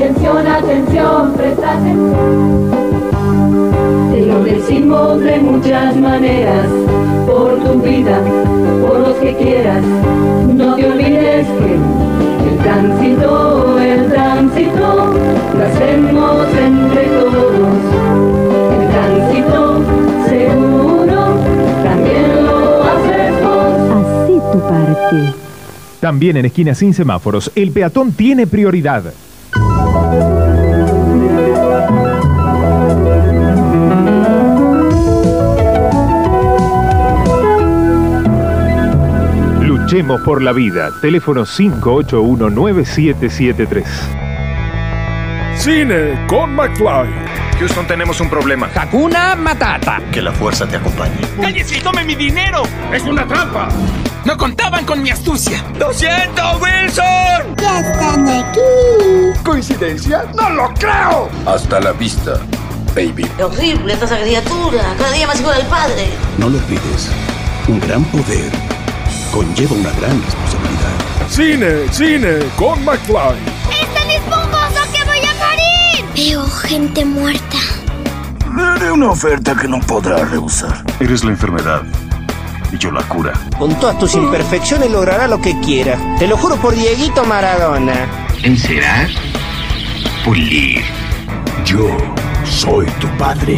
Atención, atención, presta atención. Te lo decimos de muchas maneras, por tu vida, por los que quieras. No te olvides que el tránsito, el tránsito, lo hacemos entre todos. El tránsito seguro, también lo haces vos. Hacé tu parte. También en esquinas sin semáforos, el peatón tiene prioridad. Luchemos por la vida. Teléfono 581-9773. Cine con McFly. Houston, tenemos un problema. Hakuna Matata. Que la fuerza te acompañe. ¡Cállese y tome mi dinero! ¡Es una trampa! ¡No contaban con mi astucia! ¡Lo siento, Wilson! Ya están aquí. ¿Coincidencia? ¡No lo creo! Hasta la vista, baby. ¡Qué horrible esta criatura! Cada día más igual al padre. No lo olvides. Un gran poder conlleva una gran responsabilidad. Cine, cine con McFly. ¡Es tan esponjoso que voy a morir! Veo gente muerta. Le haré una oferta que no podrá rehusar. Eres la enfermedad y yo la cura. Con todas tus imperfecciones logrará lo que quiera. Te lo juro por Dieguito Maradona. Encerar, pulir. Yo soy tu padre.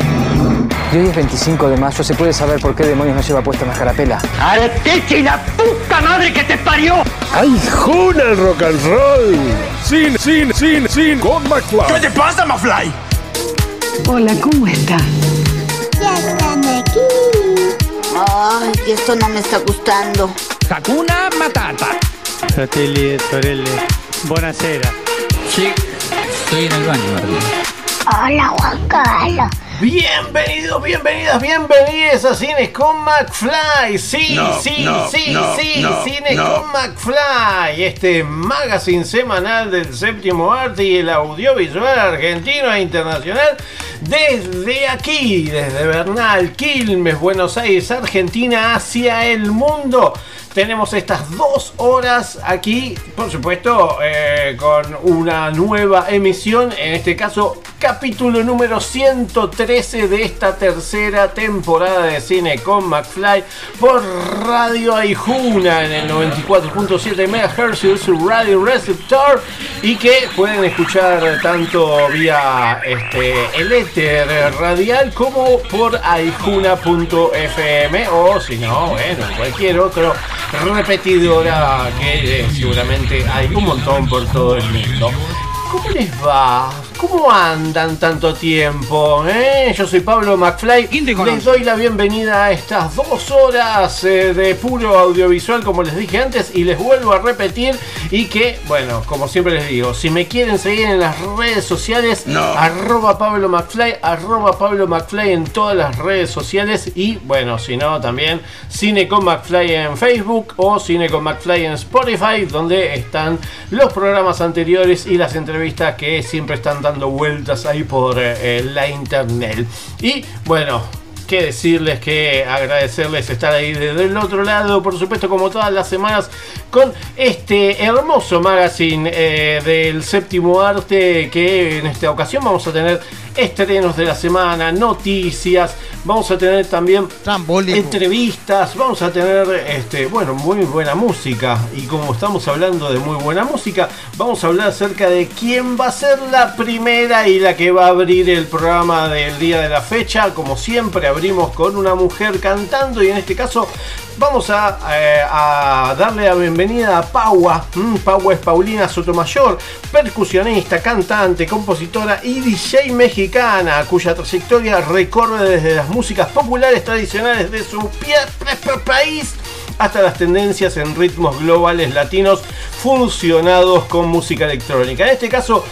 Y hoy es 25 de mayo, ¿se puede saber por qué demonios no lleva puesta una carapela? ¡Arteche y la puta madre que te parió! ¡Ay, juna el rock and roll! Cine, cine, cine, cine con McFly. ¿Qué te pasa, McFly? Hola, ¿cómo está? Ya están aquí. Ay, que esto no me está gustando. Hakuna Matata. Fratelli, sorelle, buonasera. Sí, estoy en el baño, Martín. Hola, Juan Carlos. Bienvenidos, bienvenidas, bienvenidos a Cines con McFly. Sí, No, sí, no, sí, no, sí, no, Cines no. con McFly. Este magazine semanal del séptimo arte y el audiovisual argentino e internacional. Desde aquí, desde Bernal, Quilmes, Buenos Aires, Argentina, hacia el mundo. Tenemos estas dos horas aquí, por supuesto, eh, con una nueva emisión. En este caso, capítulo número 113 de esta tercera temporada de Cine con McFly por Radio Aijuna en el 94.7 MHz su radio receptor y que pueden escuchar tanto vía este, el éter radial como por aijuna.fm o si no, bueno, cualquier otro repetidora que eh, seguramente hay un montón por todo el mundo. ¿Cómo les va? ¿Cómo andan tanto tiempo? eh? Yo soy Pablo McFly. Les doy la bienvenida a estas dos horas eh, de puro audiovisual, como les dije antes, y les vuelvo a repetir. Y que, bueno, como siempre les digo, si me quieren seguir en las redes sociales, arroba Pablo McFly, arroba Pablo McFly en todas las redes sociales. Y bueno, si no, también Cine con McFly en Facebook o Cine con McFly en Spotify, donde están los programas anteriores y las entrevistas que siempre están dando vueltas ahí por eh, la internet. Y bueno, que decirles que agradecerles estar ahí desde el otro lado, por supuesto, como todas las semanas, con este hermoso magazine eh, del séptimo arte que en esta ocasión vamos a tener estrenos de la semana, noticias, vamos a tener también entrevistas, vamos a tener este, bueno, muy buena música. Y como estamos hablando de muy buena música, vamos a hablar acerca de quién va a ser la primera y la que va a abrir el programa del día de la fecha, como siempre abrimos con una mujer cantando y en este caso vamos a, eh, a darle la bienvenida a Paua. Mm, Paua es Paulina Sotomayor, percusionista, cantante, compositora y DJ mexicana, cuya trayectoria recorre desde las músicas populares tradicionales de su país hasta las tendencias en ritmos globales latinos fusionados con música electrónica. En este caso,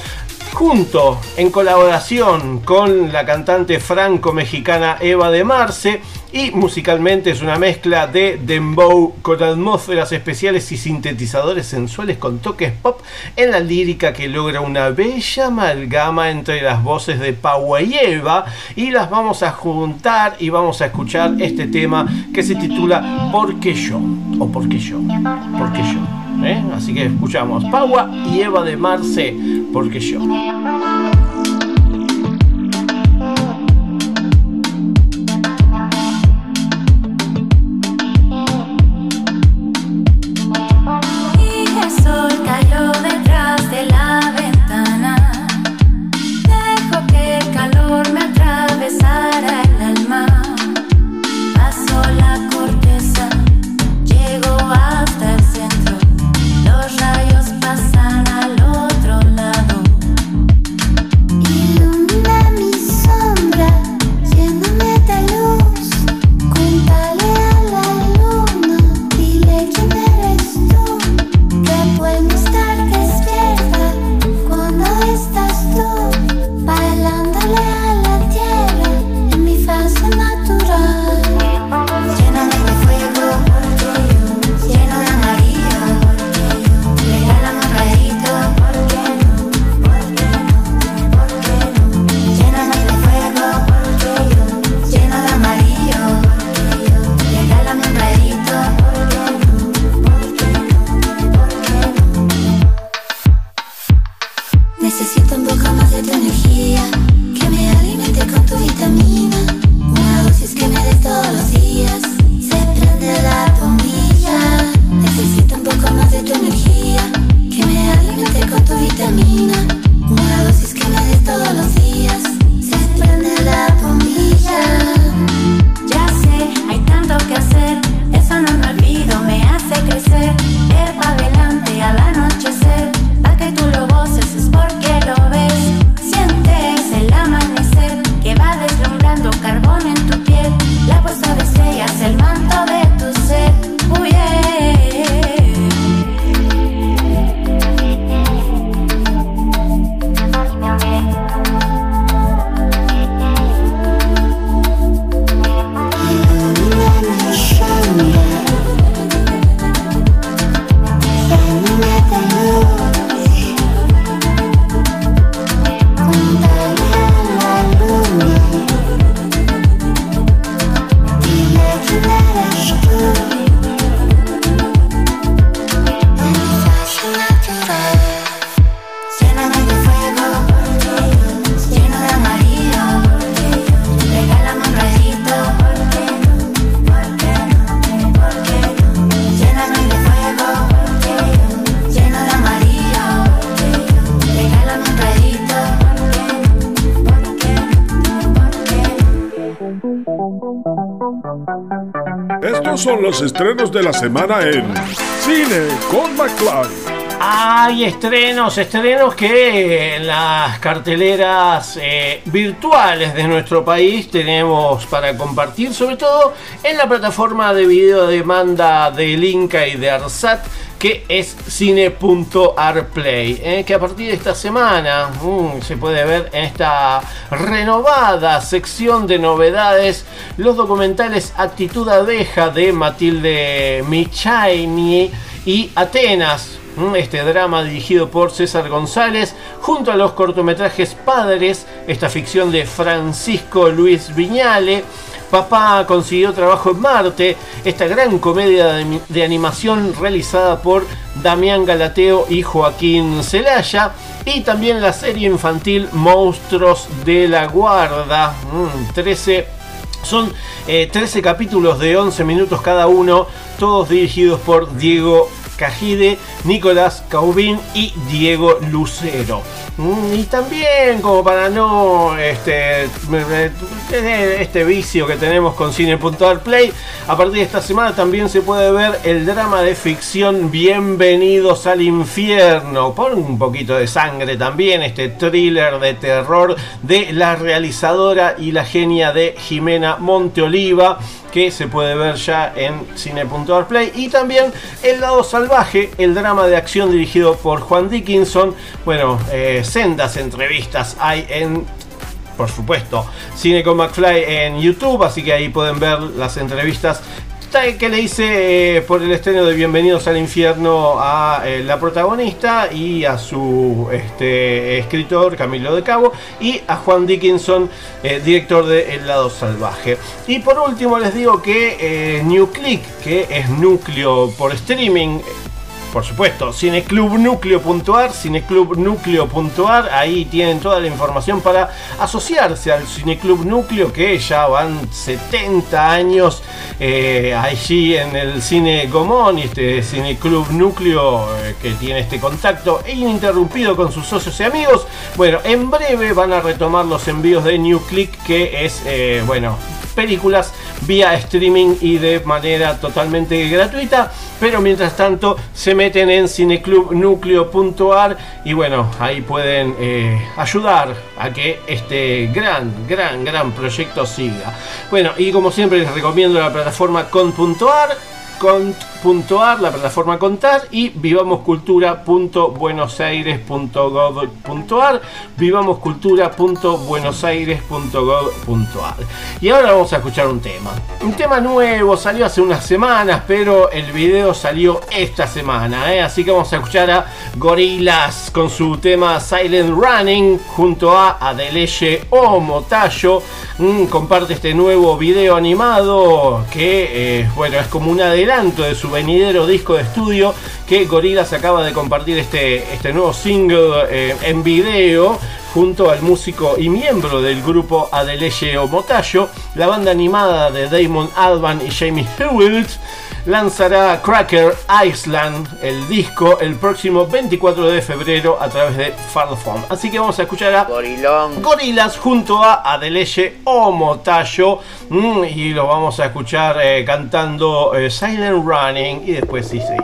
junto en colaboración con la cantante franco-mexicana Eva de Marce y musicalmente es una mezcla de dembow con atmósferas especiales y sintetizadores sensuales con toques pop en la lírica que logra una bella amalgama entre las voces de Paua y Eva y las vamos a juntar y vamos a escuchar este tema que se titula ¿Por qué yo? o ¿Por qué yo? ¿Por qué yo? ¿Eh? Así que escuchamos Paua y Eva de Marce, porque yo. Estrenos de la semana en Cine con McFly. Hay estrenos, estrenos que en las carteleras eh, virtuales de nuestro país tenemos para compartir, sobre todo en la plataforma de video demanda de Inca y de Arsat que es cine.arplay, ¿eh? que a partir de esta semana mm, se puede ver en esta renovada sección de novedades los documentales Actitud Abeja de Matilde Michaini y Atenas, mm, este drama dirigido por César González, junto a los cortometrajes Padres, esta ficción de Francisco Luis Viñale, Papá consiguió trabajo en Marte, esta gran comedia de, animación realizada por Damián Galateo y Joaquín Celaya. Y también la serie infantil Monstruos de la Guarda. 13 mm, son 13 eh, capítulos de 11 minutos cada uno, todos dirigidos por Diego Cajide, Nicolás Caubín y Diego Lucero. Mm, y también, como para no este, este vicio que tenemos con Cine.arplay, a partir de esta semana también se puede ver el drama de ficción Bienvenidos al Infierno, por un poquito de sangre también, este thriller de terror de la realizadora y la genia de Jimena Monteoliva que se puede ver ya en cine.arplay y también El lado salvaje, el drama de acción dirigido por Juan Dickinson. Bueno, eh, sendas entrevistas hay en por supuesto, Cine con McFly en YouTube, así que ahí pueden ver las entrevistas que le hice eh, por el estreno de Bienvenidos al Infierno a eh, la protagonista y a su este, escritor Camilo de Cabo y a Juan Dickinson, eh, director de El lado salvaje. Y por último les digo que New Click, que es núcleo por streaming, por supuesto, cineclubnucleo.ar, cineclubnucleo.ar, ahí tienen toda la información para asociarse al Cineclub Núcleo, que ya van 70 años eh, allí en el Cine Gomón y este Cineclub Núcleo eh, que tiene este contacto ininterrumpido con sus socios y amigos. Bueno, en breve van a retomar los envíos de New Click, que es, eh, bueno, películas vía streaming y de manera totalmente gratuita. Pero mientras tanto se meten en cineclubnucleo.ar y bueno, ahí pueden eh, ayudar a que este gran, gran, gran proyecto siga. Bueno, y como siempre les recomiendo la plataforma con.ar cont.ar, la plataforma Contar, y vivamoscultura.buenosaires.gov.ar, vivamoscultura.buenosaires.gov.ar. Y ahora vamos a escuchar un tema. Un tema nuevo, salió hace unas semanas, pero el video salió esta semana, ¿eh? así que vamos a escuchar a Gorillaz con su tema Silent Running junto a Adeleye Omotayo. Mm, comparte este nuevo video animado que, eh, bueno, es como un adelanto de su venidero disco de estudio que Gorillaz acaba de compartir este, este nuevo single eh, en video junto al músico y miembro del grupo Adeleye Omotayo, la banda animada de Damon Alban y Jamie Hewitt lanzará Cracker Island, el disco, el próximo 24 de febrero a través de Fardophone. Así que vamos a escuchar a Gorilón. Gorilas junto a Adeleye Omotayo mm, y lo vamos a escuchar eh, cantando eh, Silent Running y después sí, sí,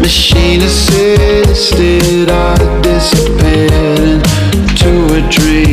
Machine assisted I disappeared into a dream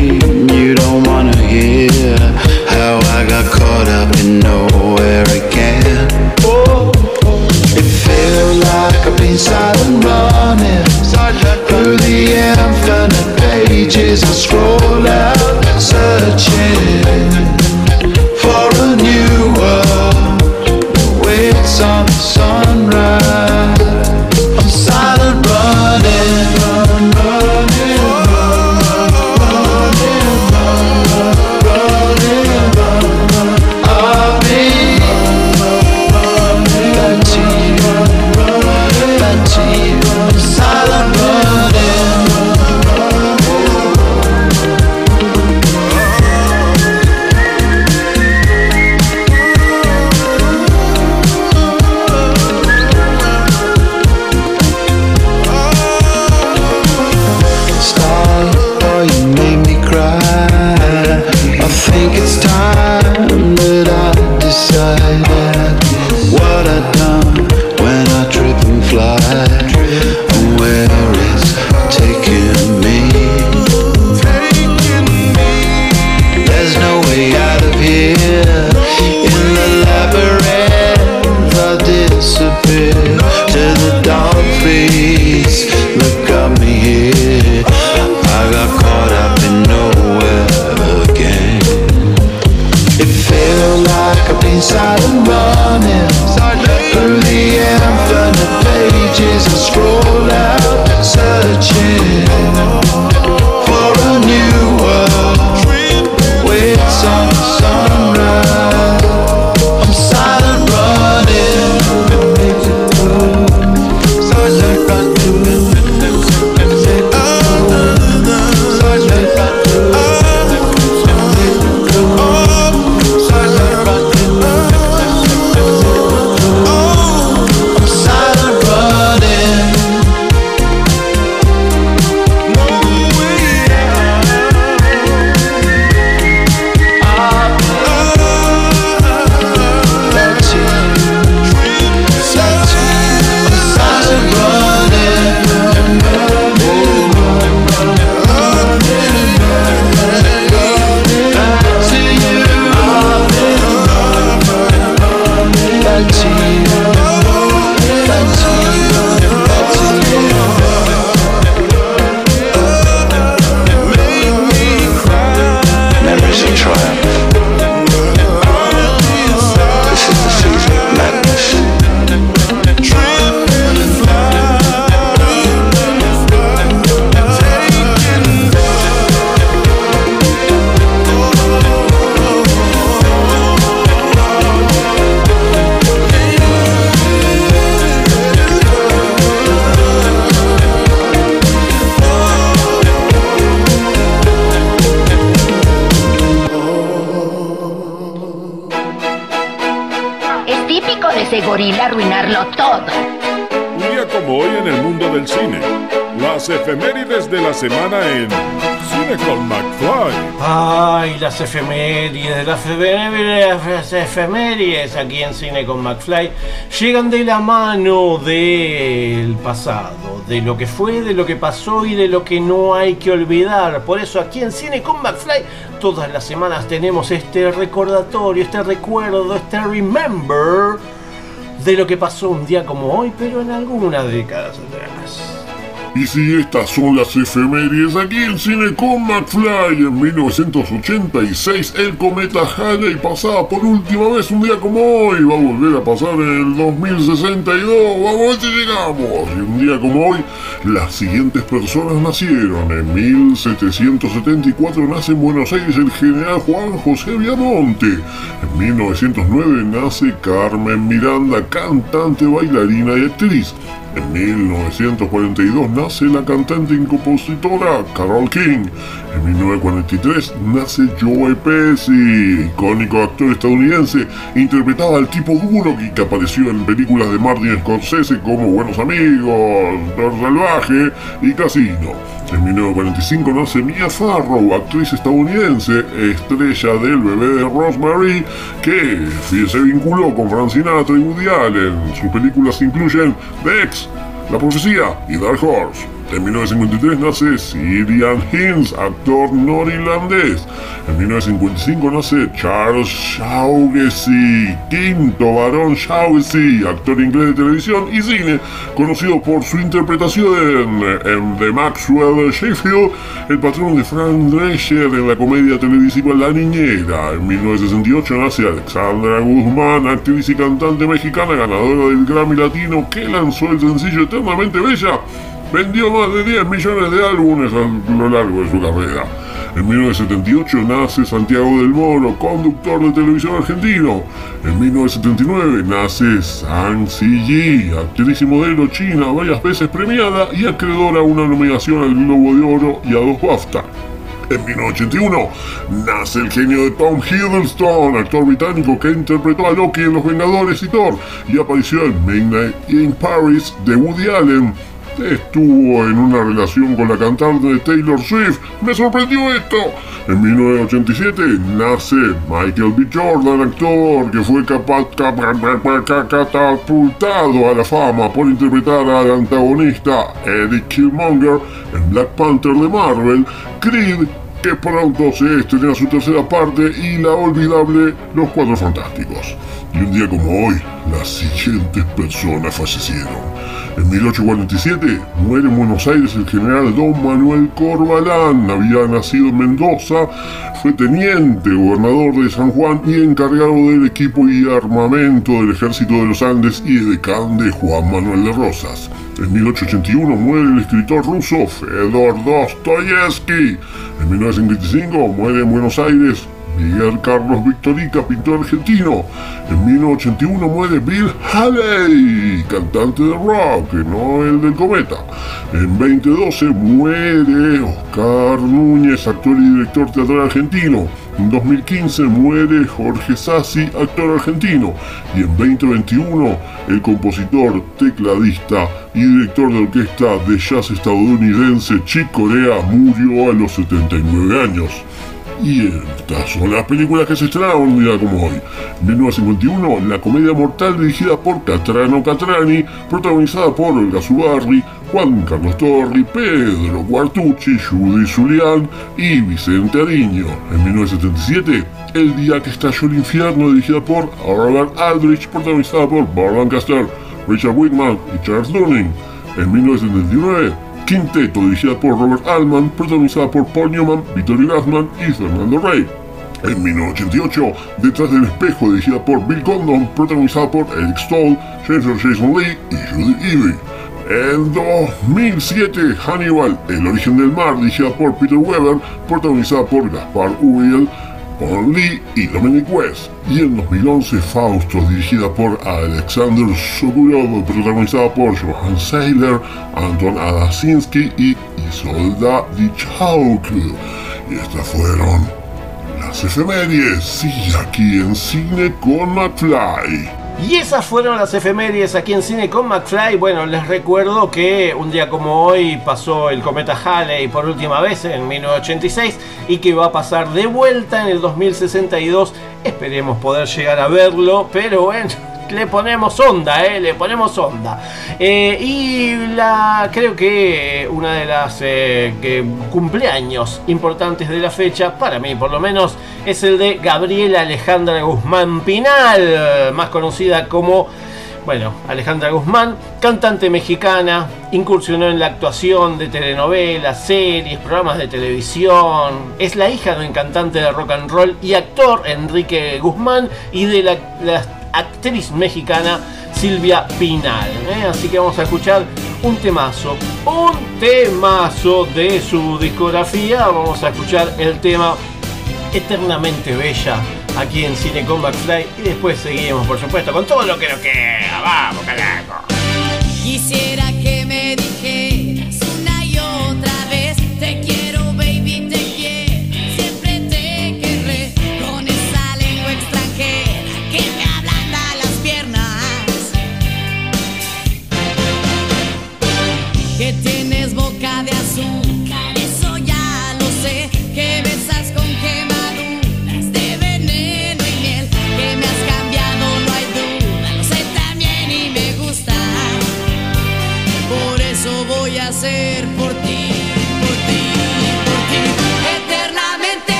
efemérides, aquí en Cine con McFly llegan de la mano del pasado, de lo que fue, de lo que pasó y de lo que no hay que olvidar. Por eso aquí en Cine con McFly todas las semanas tenemos este recordatorio, este recuerdo, este remember de lo que pasó un día como hoy, pero en algunas décadas atrás. Y si estas son las efemérides aquí en Cine con McFly en 1986 el cometa Halley pasaba por última vez un día como hoy. Va a volver a pasar en el 2062 vamos a si llegamos. Y un día como hoy las siguientes personas nacieron. En 1774 nace en Buenos Aires el general Juan José Viamonte. En 1909 nace Carmen Miranda cantante bailarina y actriz en 1942 nace la cantante y compositora Carol King. En 1943 nace Joe Pesci, icónico actor estadounidense, interpretaba al tipo duro que apareció en películas de Martin Scorsese como Buenos Amigos, Salvaje y Casino. En 1945 nace Mia Farrow, actriz estadounidense, estrella del bebé de Rosemary, que se vinculó con Frank Sinatra y Woody Allen. Sus películas incluyen The Ex, La Profecía y Dark Horse. En 1953 nace Sirian Hinds, actor norirlandés. En 1955 nace Charles Shaughnessy, quinto varón Shaughnessy, actor inglés de televisión y cine, conocido por su interpretación en The Maxwell Sheffield, el patrón de Frank Drescher en la comedia televisiva La Niñera. En 1968 nace Alexandra Guzmán, actriz y cantante mexicana, ganadora del Grammy Latino, que lanzó el sencillo Eternamente Bella vendió más de 10 millones de álbumes a lo largo de su carrera. En 1978 nace Santiago del Moro, conductor de televisión argentino. En 1979 nace Zhang Ziyi, actriz y modelo china, varias veces premiada y acreedora a una nominación al Globo de Oro y a dos BAFTA. En 1981 nace el genio de Tom Hiddleston, actor británico que interpretó a Loki en Los Vengadores y Thor y apareció en Midnight in Paris de Woody Allen estuvo en una relación con la cantante Taylor Swift. Me sorprendió esto. En 1987 nace Michael B. Jordan, actor que fue capaz, catapultado a la fama por interpretar al antagonista Eddie Killmonger en Black Panther de Marvel. Creed que pronto se estrena su tercera parte y la olvidable Los Cuatro Fantásticos. Y un día como hoy, las siguientes personas fallecieron. En 1847 muere en Buenos Aires el general Don Manuel Corbalán. Había nacido en Mendoza, fue teniente, gobernador de San Juan y encargado del equipo y armamento del ejército de los Andes y edecán de Juan Manuel de Rosas. En 1881 muere el escritor ruso Fedor Dostoyevsky. En 1925 muere en Buenos Aires Miguel Carlos Victorica, pintor argentino. En 1981 muere Bill Haley, cantante de rock, no el del cometa. En 2012 muere Oscar Núñez, actor y director teatral argentino. En 2015 muere Jorge Sassi, actor argentino. Y en 2021 el compositor, tecladista y director de orquesta de jazz estadounidense Chick Corea murió a los 79 años. Y estas son las películas que se estrenaron un día como hoy. 1951, La comedia mortal dirigida por Catrano Catrani, protagonizada por Olga Zubarri, Juan Carlos Torri, Pedro Guartucci, Judy Zulian y Vicente Ariño. En 1977, El día que estalló el infierno, dirigida por Robert Aldrich, protagonizada por Burt Lancaster, Richard Wickman y Charles Durning. En 1979, Quinteto, dirigida por Robert Altman, protagonizada por Paul Newman, Victoria Gassman y Fernando Rey. En 1988, Detrás del espejo, dirigida por Bill Condon, protagonizada por Eric Stoll, Jennifer Jason Lee y Judy Ivey. En 2007, Hannibal, El origen del mar, dirigida por Peter Weber, protagonizada por Gaspar Uriel, Paul Lee y Dominic West. Y en 2011, Fausto, dirigida por Alexander Sokurov, protagonizada por Johan Seiler, Anton Adasinski y Isolda Dichauk. Y estas fueron las efemérides, sí, aquí en Cine con McFly. Y esas fueron las efemérides aquí en Cine con McFly. Bueno, les recuerdo que un día como hoy pasó el cometa Halley por última vez en 1986 y que va a pasar de vuelta en el 2062. Esperemos poder llegar a verlo, pero bueno, le ponemos onda, ¿eh? le ponemos onda. Eh, y la, creo que una de las eh, que cumpleaños importantes de la fecha, para mí por lo menos, es el de Gabriela Alejandra Guzmán Pinal, más conocida como... Bueno, Alejandra Guzmán, cantante mexicana, incursionó en la actuación de telenovelas, series, programas de televisión. Es la hija de un cantante de rock and roll y actor Enrique Guzmán y de la, la actriz mexicana Silvia Pinal. ¿eh? Así que vamos a escuchar un temazo, un temazo de su discografía. Vamos a escuchar el tema Eternamente Bella aquí en Cine con Backfly y después seguimos, por supuesto, con todo lo que nos queda. Vamos, carajo. Quisiera que me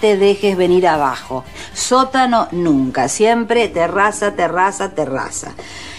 te dejes venir abajo. Sótano nunca, siempre terraza, terraza, terraza.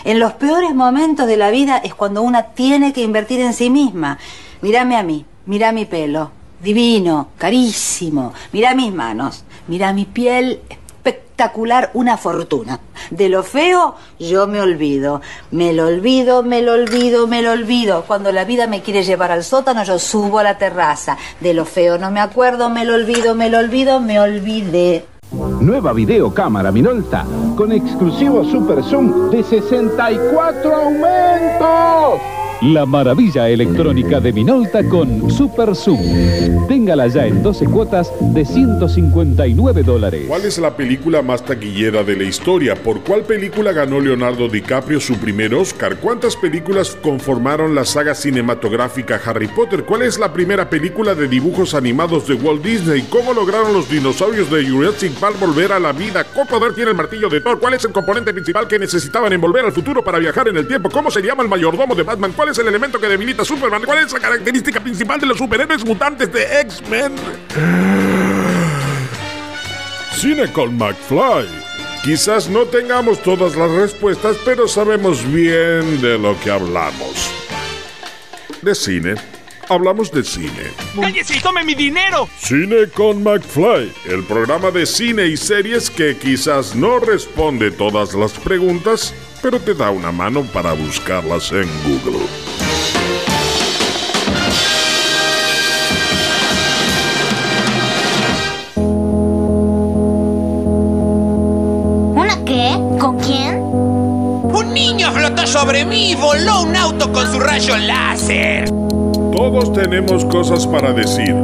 En los peores momentos de la vida es cuando una tiene que invertir en sí misma. Mírame a mí, mira mi pelo, divino, carísimo. Mira mis manos, mira mi piel, espectacular, una fortuna. De lo feo yo me olvido. Me lo olvido, me lo olvido, me lo olvido. Cuando la vida me quiere llevar al sótano, yo subo a la terraza. De lo feo no me acuerdo, me lo olvido, me lo olvido, me olvidé. Nueva videocámara Minolta con exclusivo Super Zoom de 64 aumentos. La maravilla electrónica de Minolta con Super Zoom. Téngala ya en 12 cuotas de 159 dólares. ¿Cuál es la película más taquillera de la historia? ¿Por cuál película ganó Leonardo DiCaprio su primer Oscar? ¿Cuántas películas conformaron la saga cinematográfica Harry Potter? ¿Cuál es la primera película de dibujos animados de Walt Disney? ¿Cómo lograron los dinosaurios de Jurassic Park volver a la vida? ¿Qué poder tiene el martillo de Thor? ¿Cuál es el componente principal que necesitaban en volver al futuro para viajar en el tiempo? ¿Cómo se llama el mayordomo de Batman? ¿Cuál es el elemento que debilita a Superman? ¿Cuál es la característica principal de los superhéroes mutantes de X-Men? Cine con McFly. Quizás no tengamos todas las respuestas, pero sabemos bien de lo que hablamos. De cine. Hablamos de cine. ¡Cállese y tome mi dinero! Cine con McFly, el programa de cine y series que quizás no responde todas las preguntas, pero te da una mano para buscarlas en Google. ¿Una qué? ¿Con quién? Un niño flotó sobre mí y voló un auto con su rayo láser. Todos tenemos cosas para decir.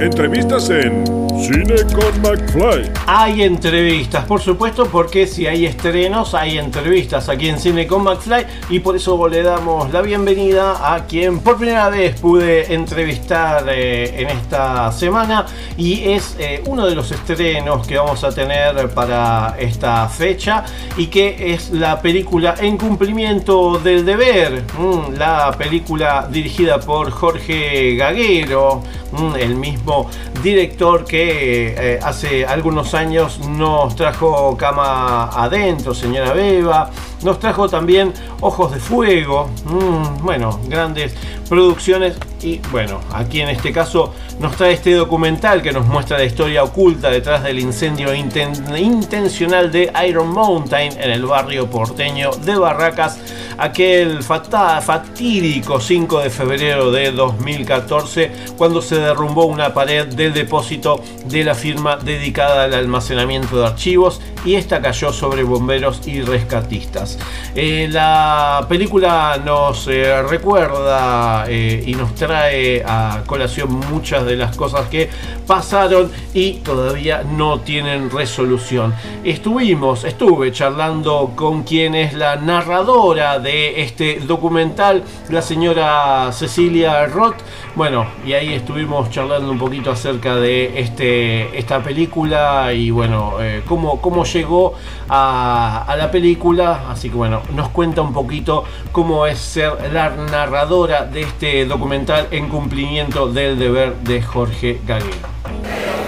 Entrevistas en Cine con McFly. Hay entrevistas, por supuesto, porque si hay estrenos, hay entrevistas aquí en Cine con McFly y por eso le damos la bienvenida a quien por primera vez pude entrevistar eh, en esta semana y es eh, uno de los estrenos que vamos a tener para esta fecha y que es la película En cumplimiento del deber, mm, la película dirigida por Jorge Gaguero, mm, el mismo director que eh, hace algunos años nos trajo Cama Adentro, señora Beba, nos trajo también Ojos de Fuego, mm, bueno, grandes producciones. Y bueno, aquí en este caso nos trae este documental que nos muestra la historia oculta detrás del incendio inten- intencional de Iron Mountain en el barrio porteño de Barracas, aquel fatídico 5 de febrero de 2014 cuando se derrumbó una pared del depósito de la firma dedicada al almacenamiento de archivos y esta cayó sobre bomberos y rescatistas. Eh, la película nos eh, recuerda eh, y nos trae a colación muchas de las cosas que pasaron y todavía no tienen resolución. Estuvimos, estuve charlando con quien es la narradora de este documental, la señora Cecilia Roth. Bueno, y ahí estuvimos charlando un poquito acerca de este, esta película y bueno, cómo, cómo llegó a, la película. Así que bueno, nos cuenta un poquito cómo es ser la narradora de este documental en cumplimiento del deber de Jorge Gaguero.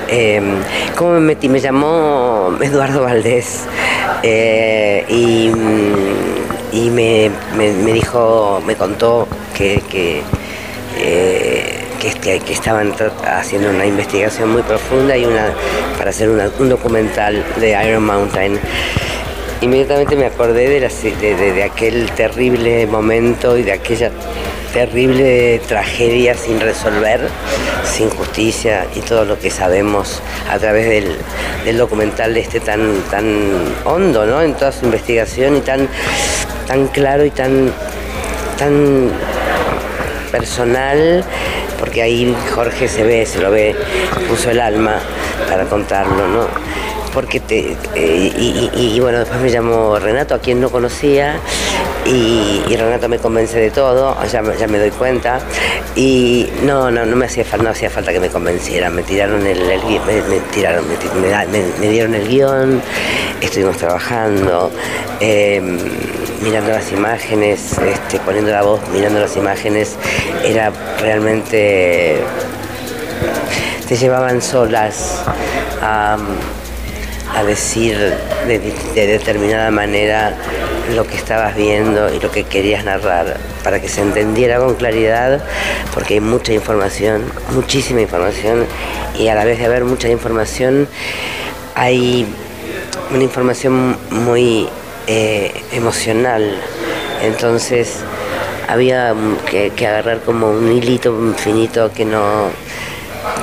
Eh, ¿Cómo me metí? Me llamó Eduardo Valdés eh, y, mm, y me, me- dijo, me contó que, que, eh, que, este- que estaban haciendo una investigación muy profunda y una para hacer un documental de Iron Mountain. Inmediatamente me acordé de aquel terrible momento y de aquella terrible tragedia sin resolver, sin justicia y todo lo que sabemos a través del, del documental este tan, tan hondo ¿no? en toda su investigación y tan, tan claro y tan, tan personal, porque ahí Jorge se ve, se lo ve, puso el alma para contarlo, ¿no? Porque te, eh, y, bueno, después me llamó Renato, a quien no conocía, y, Renato me convence de todo, ya, me- doy cuenta, y no, no, no me hacía falta, que me convencieran, me tiraron el, el me, tiraron, me- me dieron el guion, estuvimos trabajando, eh, mirando las imágenes, este, poniendo la voz, mirando las imágenes, era realmente te llevaban solas a, a decir de, de determinada manera lo que estabas viendo y lo que querías narrar, para que se entendiera con claridad, porque hay mucha información, muchísima información, y a la vez de haber mucha información, hay una información muy eh, emocional. Entonces había que, agarrar como un hilito finito que no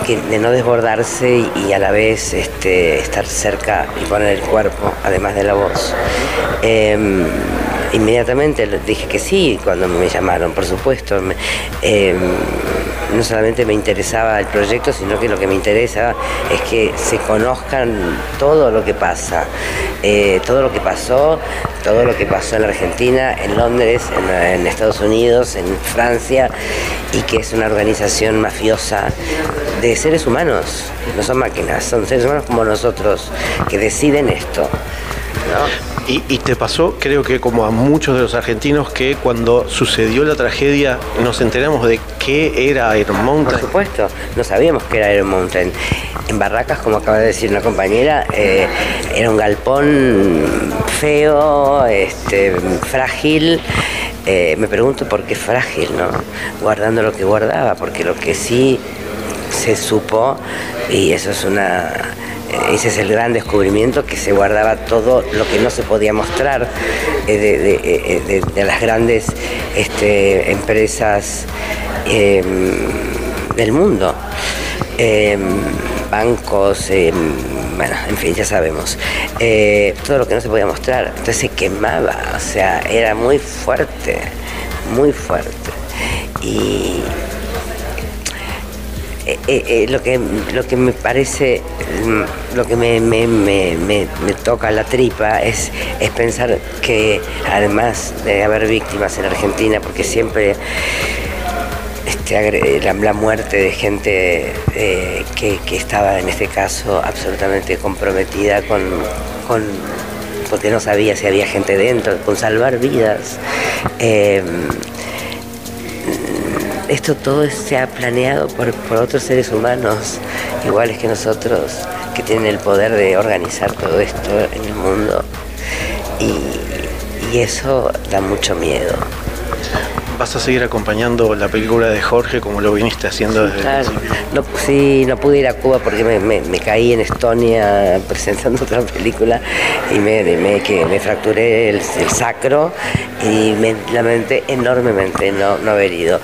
que- de no desbordarse y, a la vez este, estar cerca y poner el cuerpo, además de la voz. Em, inmediatamente dije que sí cuando me llamaron, por supuesto. Eh, no solamente me interesaba el proyecto, sino que lo que me interesa es que se conozcan todo lo que pasa, eh, todo lo que pasó, todo lo que pasó en la Argentina, en Londres, en, Estados Unidos, en Francia, y que es una organización mafiosa de seres humanos, no son máquinas, son seres humanos como nosotros que deciden esto. Y, y te pasó, creo que como a muchos de los argentinos, que cuando sucedió la tragedia nos enteramos de qué era Iron Mountain. Por supuesto, no sabíamos que era Iron Mountain. En Barracas, como acaba de decir una compañera, eh, era un galpón feo, este, frágil. Eh, me pregunto por qué frágil, ¿no? Guardando lo que guardaba, porque lo que sí se supo, y eso es una. Ese es el gran descubrimiento que se guardaba todo lo que no se podía mostrar eh, eh, de- las grandes este, empresas eh, del mundo. Eh, bancos, eh, bueno, en fin, ya sabemos. Eh, todo lo que no se podía mostrar. Entonces se quemaba, o sea, era muy fuerte, muy fuerte. Y eh, eh, eh, lo, que, lo que me parece, mm, lo que me, me- me- me- toca la tripa es, es pensar que además de haber víctimas en Argentina, porque siempre este, la, muerte de gente que, que estaba en este caso absolutamente comprometida con, con- porque no sabía si había gente dentro, con salvar vidas. Esto todo se ha planeado por, por otros seres humanos, iguales que nosotros, que tienen el poder de organizar todo esto en el mundo. Y, y eso da mucho miedo. ¿Vas a seguir acompañando la película de Jorge como lo viniste haciendo desde el Claro, principio? no, sí, no pude ir a Cuba porque me, me- me caí en Estonia presentando otra película y me, me- que me fracturé el, el sacro y me lamenté enormemente no, no haber ido.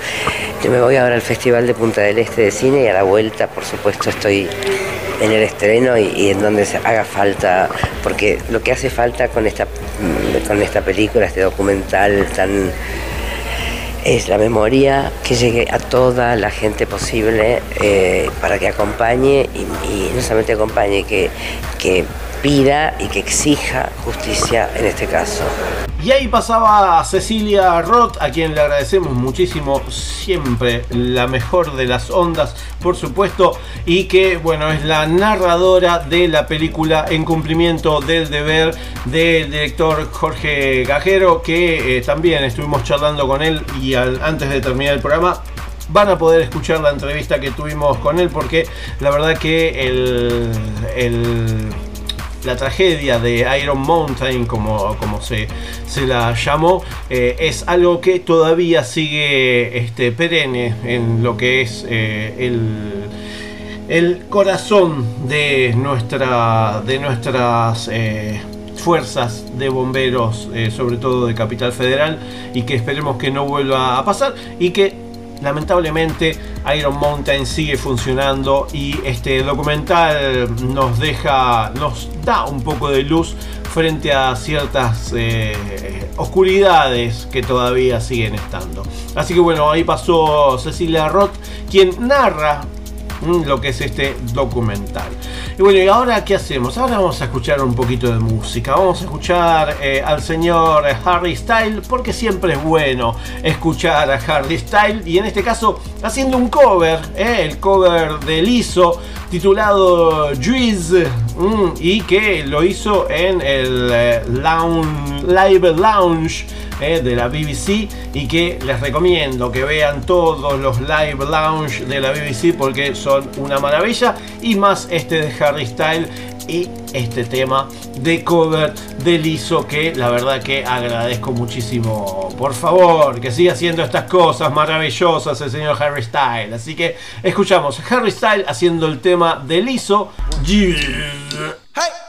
Yo me voy ahora al Festival de Punta del Este de Cine y a la vuelta, por supuesto, estoy en el estreno y, y en donde se haga falta, porque lo que hace falta con esta, mm, con esta película, este documental tan es la memoria que llegue a toda la gente posible eh, para que acompañe y, y no solamente acompañe, que, que pida y que exija justicia en este caso. Y ahí pasaba Cecilia Roth, a quien le agradecemos muchísimo, siempre la mejor de las ondas, por supuesto, y que, bueno, es la narradora de la película En cumplimiento del deber del director Jorge Gajero, que eh, también estuvimos charlando con él y antes de terminar el programa van a poder escuchar la entrevista que tuvimos con él porque la verdad que el- la tragedia de Iron Mountain, como, como se, se la llamó, eh, es algo que todavía sigue este, perenne en lo que es eh, el, el corazón de, nuestra, de nuestras eh, fuerzas de bomberos, sobre todo de Capital Federal, y que esperemos que no vuelva a pasar y que lamentablemente Iron Mountain sigue funcionando y este documental nos deja, nos da un poco de luz frente a ciertas eh, oscuridades que todavía siguen estando. Así que bueno, ahí pasó Cecilia Roth, quien narra mm, lo que es este documental. Y bueno, ¿y ahora qué hacemos? Ahora vamos a escuchar un poquito de música. Vamos a escuchar eh, al señor Harry Style, porque siempre es bueno escuchar a Harry Style. Y en este caso, haciendo un cover, eh, el cover de Lizzo, titulado Juice, mm, y que lo hizo en el eh, lounge, Live Lounge eh, de la BBC y que les recomiendo que vean todos los live lounge de la BBC porque son una maravilla. Y más este de Harry Style y este tema de cover de Lizzo que la verdad que agradezco muchísimo. Por favor que siga haciendo estas cosas maravillosas el señor Harry Style así que escuchamos Harry Style haciendo el tema de Lizzo. Yeah. Mirror,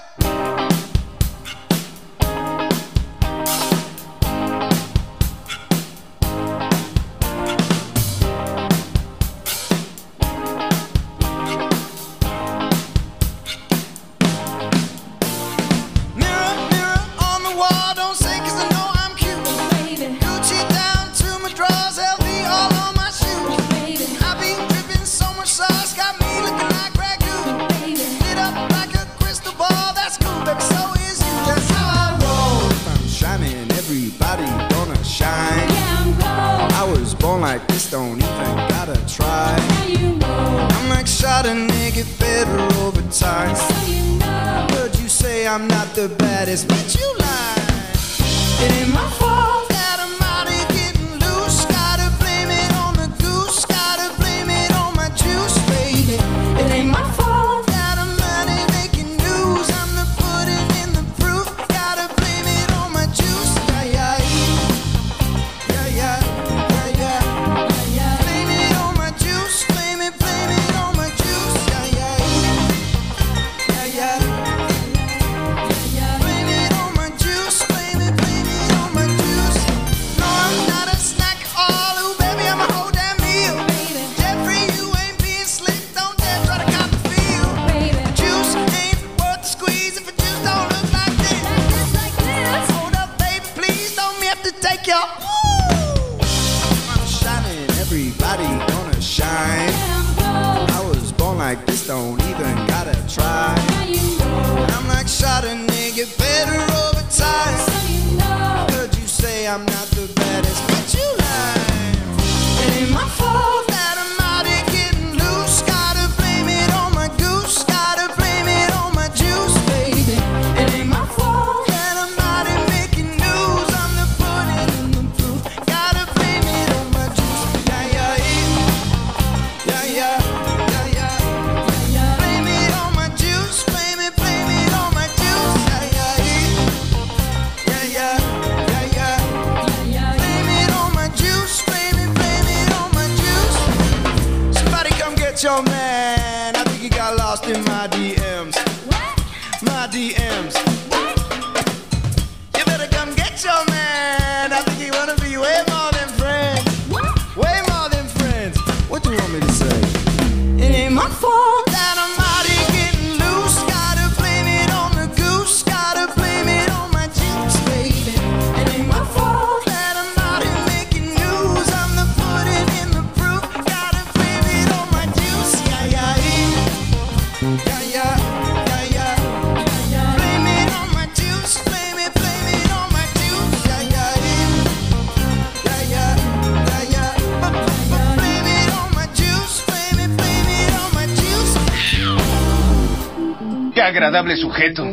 agradable sujeto.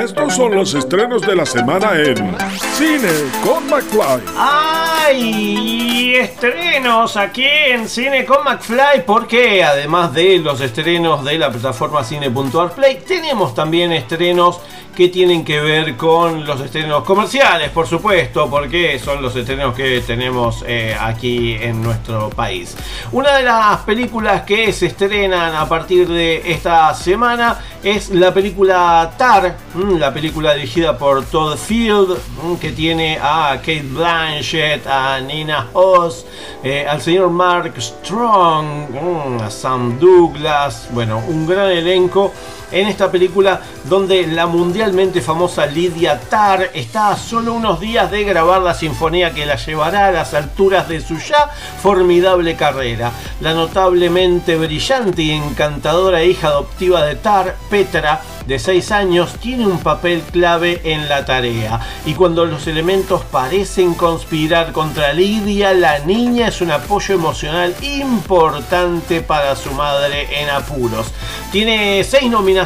Estos son los estrenos de la semana en Cine con McFly. ¡Ay! Estrenos aquí en Cine con McFly, porque además de los estrenos de la plataforma Cine.arplay, tenemos también estrenos que tienen que ver con los estrenos comerciales, por supuesto, porque son los estrenos que tenemos eh, aquí en nuestro país. Una de las películas que se estrenan a partir de esta semana es la película Tar, mm, la película dirigida por Todd Field, mm, que tiene a Kate Blanchett, a Nina Hoss, eh, al señor Mark Strong, mm, a Sam Douglas, bueno, un gran elenco en esta película donde la mundialmente famosa Lydia Tarr está a solo unos días de grabar la sinfonía que la llevará a las alturas de su ya formidable carrera. La notablemente brillante y encantadora hija adoptiva de Tarr, Petra, de 6 años, tiene un papel clave en la tarea. Y cuando los elementos parecen conspirar contra Lydia, la niña es un apoyo emocional importante para su madre en apuros. Tiene 6 nominaciones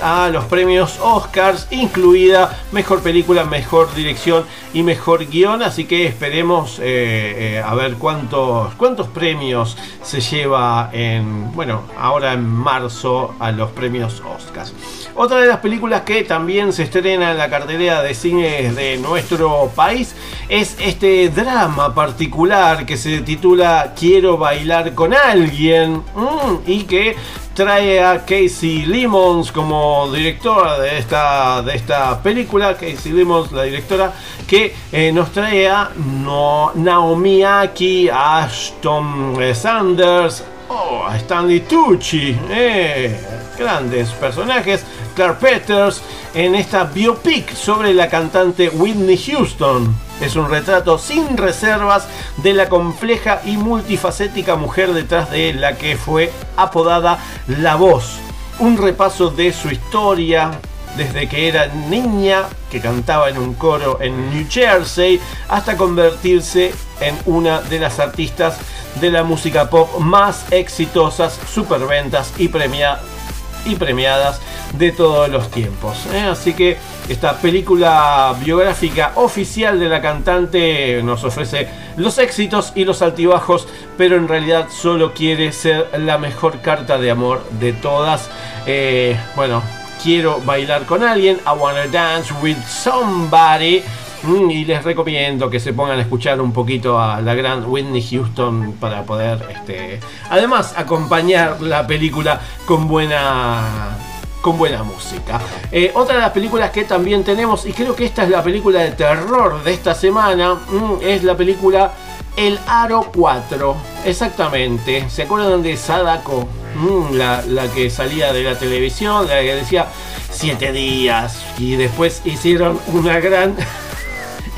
a los premios Oscars, incluida Mejor Película, Mejor Dirección y Mejor Guión. Así que esperemos eh, eh, a ver cuántos, cuántos premios se lleva en, bueno, ahora en marzo a los premios Oscars. Otra de las películas que también se estrena en la cartelera de cines de nuestro país es este drama particular que se titula Quiero bailar con alguien mm, y que trae a Casey Lemons como directora de esta, de esta película. Casey Lemons, la directora, que eh, nos trae a Naomi Aki, a Ashton Sanders, oh, a Stanley Tucci, eh, grandes personajes. Clark Peters en esta biopic sobre la cantante Whitney Houston. Es un retrato sin reservas de la compleja y multifacética mujer detrás de la que fue apodada La Voz. Un repaso de su historia desde que era niña que cantaba en un coro en New Jersey hasta convertirse en una de las artistas de la música pop más exitosas, superventas y, premia- y premiadas de todos los tiempos. ¿eh? Así que esta película biográfica oficial de la cantante nos ofrece los éxitos y los altibajos, pero en realidad solo quiere ser la mejor carta de amor de todas. Eh, bueno, quiero bailar con alguien, I wanna dance with somebody. Mm, Y les recomiendo que se pongan a escuchar un poquito a la gran Whitney Houston para poder, este, además, acompañar la película con buena, con buena música. Eh, otra de las películas que también tenemos, y creo que esta es la película de terror de esta semana, mm, es la película El Aro 4. Exactamente. ¿Se acuerdan de Sadako? Mm, la, la que salía de la televisión, la que decía siete días. Y después hicieron una gran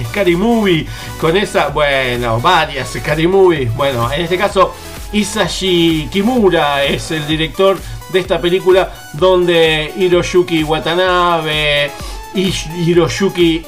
Scary Movie con esa, bueno, varias Scary Movie. Bueno, en este caso, Isashi Kimura es el director de esta película donde Hiroyuki Watanabe, Hiroyuki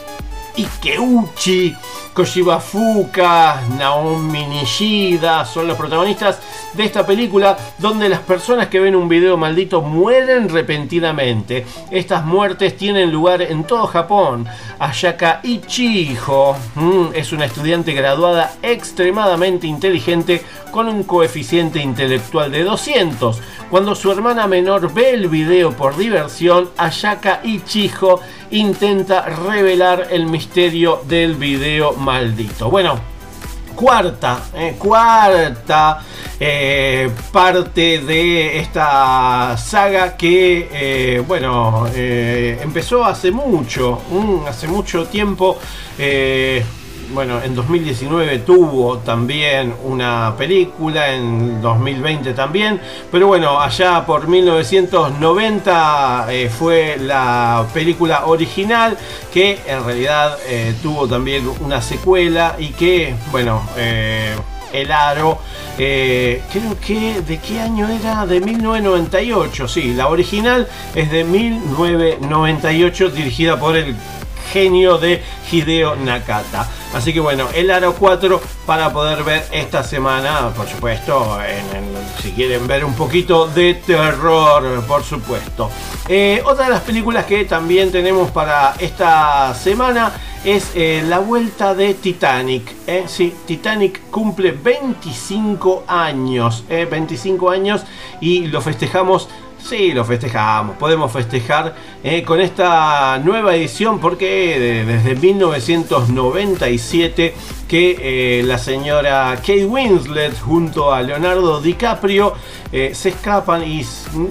Ikeuchi, Koshiba Fuka, Naomi Nishida son los protagonistas de esta película donde las personas que ven un video maldito mueren repentinamente. Estas muertes tienen lugar en todo Japón. Ayaka Ichijo mm, es una estudiante graduada extremadamente inteligente con un coeficiente intelectual de 200. Cuando su hermana menor ve el video por diversión, Ayaka Ichijo intenta revelar el misterio del video maldito. Bueno, cuarta, eh, cuarta eh, parte de esta saga que, eh, bueno, eh, empezó hace mucho, mm, hace mucho tiempo. Bueno, en 2019 tuvo también una película, en 2020 también, pero bueno, allá por 1990 eh, fue la película original que en realidad eh, tuvo también una secuela y que, bueno, eh, el Aro, creo que de qué año era, de 1998, sí, la original es de 1998 dirigida por el genio de Hideo Nakata. Así que bueno, el Aro 4 para poder ver esta semana, por supuesto, en si quieren ver un poquito de terror, por supuesto. Eh, otra de las películas que también tenemos para esta semana es eh, la vuelta de Titanic. ¿eh? Sí, Titanic cumple 25 años, ¿eh? 25 años y lo festejamos Sí, lo festejamos, podemos festejar eh, con esta nueva edición porque de- desde 1997 que eh, la señora Kate Winslet junto a Leonardo DiCaprio eh, se escapan y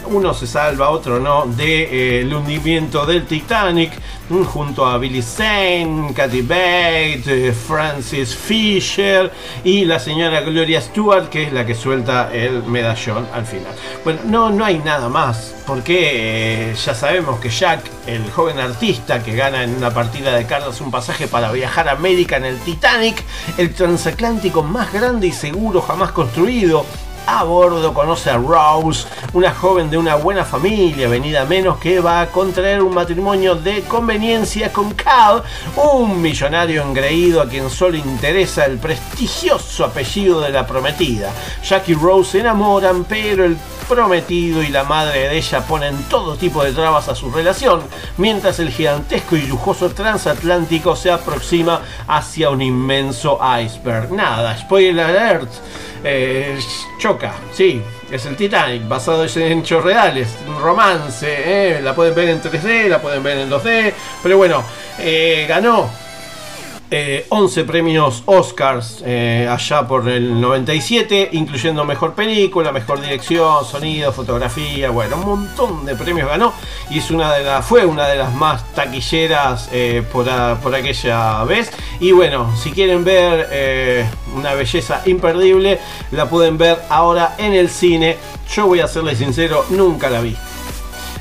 uno se salva, otro no, del hundimiento del Titanic mm, junto a Billy Zane, Kathy Bates, eh, Francis Fisher y la señora Gloria Stewart que es la que suelta el medallón al final. Bueno, no, no hay nada más porque eh, ya sabemos que Jack, el joven artista que gana en una partida de cartas un pasaje para viajar a América en el Titanic, el transatlántico más grande y seguro jamás construido, a bordo conoce a Rose, una joven de una buena familia, venida menos que va a contraer un matrimonio de conveniencia con Cal, un millonario engreído a quien solo interesa el prestigioso apellido de la prometida. Jack y Rose se enamoran, pero el prometido y la madre de ella ponen todo tipo de trabas a su relación, mientras el gigantesco y lujoso transatlántico se aproxima hacia un inmenso iceberg. Nada, spoiler alert. Choca, sí, es el Titanic, basado en hechos reales, un romance, eh, la pueden ver en 3D, la pueden ver en 2D, pero bueno, eh, ganó eh, 11 premios Oscars eh, allá por el 97, incluyendo mejor película, mejor dirección, sonido, fotografía, bueno, un montón de premios ganó y es una de fue una de las más taquilleras eh, por, por aquella vez. Y bueno, si quieren ver eh, una belleza imperdible, la pueden ver ahora en el cine. Yo voy a serles sincero, nunca la vi.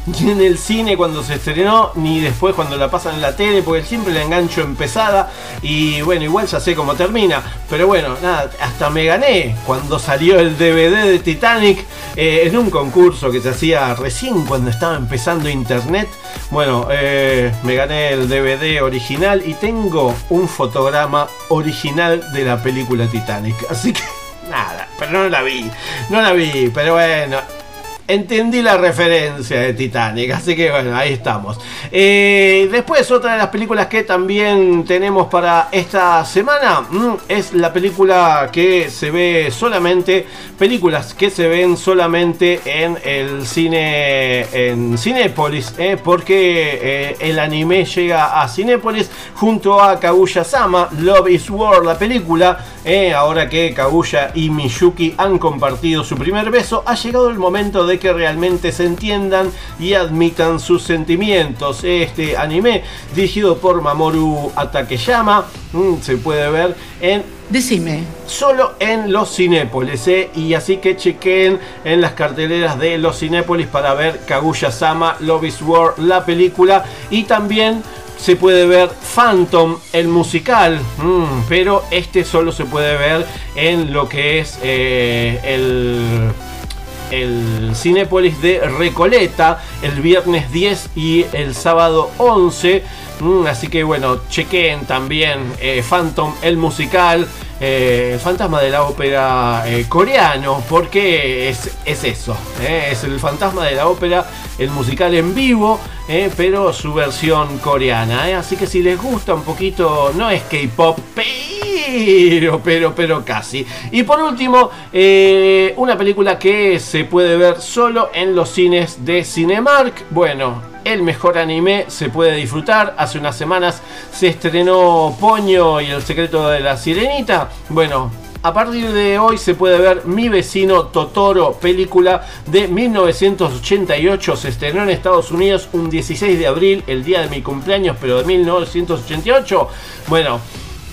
Ni en el cine cuando se estrenó, ni después cuando la pasan en la tele, porque siempre la engancho empezada. Y bueno, igual ya sé cómo termina. Pero bueno, nada, hasta me gané cuando salió el DVD de Titanic eh, en un concurso que se hacía recién cuando estaba empezando internet. Bueno, eh, me gané el DVD original y tengo un fotograma original de la película Titanic. Así que nada, pero no la vi, no la vi, pero bueno. Entendí la referencia de Titanic, así que bueno, ahí estamos. Eh, después, otra de las películas que también tenemos para esta semana mm, es la película que se ve solamente, películas que se ven solamente en el cine, en Cinépolis, eh, porque eh, el anime llega a Cinépolis junto a Kaguya-sama, Love is War, la película. eh, ahora que Kaguya y Miyuki han compartido su primer beso, ha llegado el momento de que realmente se entiendan y admitan sus sentimientos. Este anime, dirigido por Mamoru Atakeyama, mm, se puede ver en Decime. Solo en los Cinépolis, ¿eh? y así que chequen en las carteleras de los Cinépolis para ver Kaguya-sama, Love is War, la película, y también se puede ver Phantom, el musical, mm, pero este solo se puede ver en lo que es eh, el el Cinépolis de Recoleta el viernes 10 y el sábado 11. Mm, así que bueno, chequen también eh, Phantom, el musical, eh, fantasma de la ópera eh, coreano, porque es, es eso, eh, es el fantasma de la ópera, el musical en vivo, eh, pero su versión coreana. Así que si les gusta un poquito, no es K-pop, pero, pero, pero casi. Y por último, una película que se puede ver solo en los cines de Cinemark. Bueno, el mejor anime se puede disfrutar. Hace unas semanas se estrenó Poño y el secreto de la sirenita. Bueno, a partir de hoy se puede ver Mi vecino Totoro, película de 1988. Se estrenó en Estados Unidos un 16 de abril, el día de mi cumpleaños, pero de 1988. Bueno,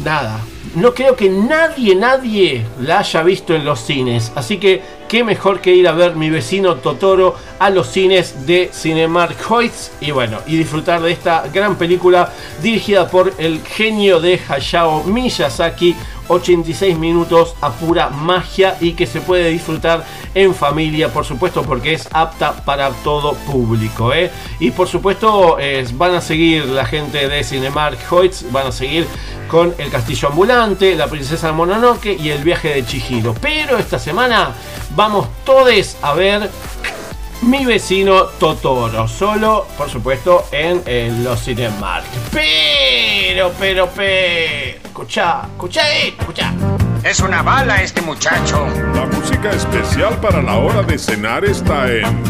nada. No creo que nadie, nadie la haya visto en los cines. Así que, qué mejor que ir a ver mi vecino Totoro a los cines de Cinemark Hoyts. Y bueno, y disfrutar de esta gran película dirigida por el genio de Hayao Miyazaki. 86 minutos a pura magia y que se puede disfrutar en familia, por supuesto, porque es apta para todo público. ¿eh? Y por supuesto, van a seguir la gente de Cinemark Hoyts, van a seguir con El Castillo Ambulante, La Princesa Mononoke y El Viaje de Chihiro. Pero esta semana vamos todos a ver mi vecino Totoro, solo por supuesto en, en los Cinemark. Pero, pero, pero, escucha, escucha escucha. Es una bala este muchacho. La música especial para la hora de cenar está en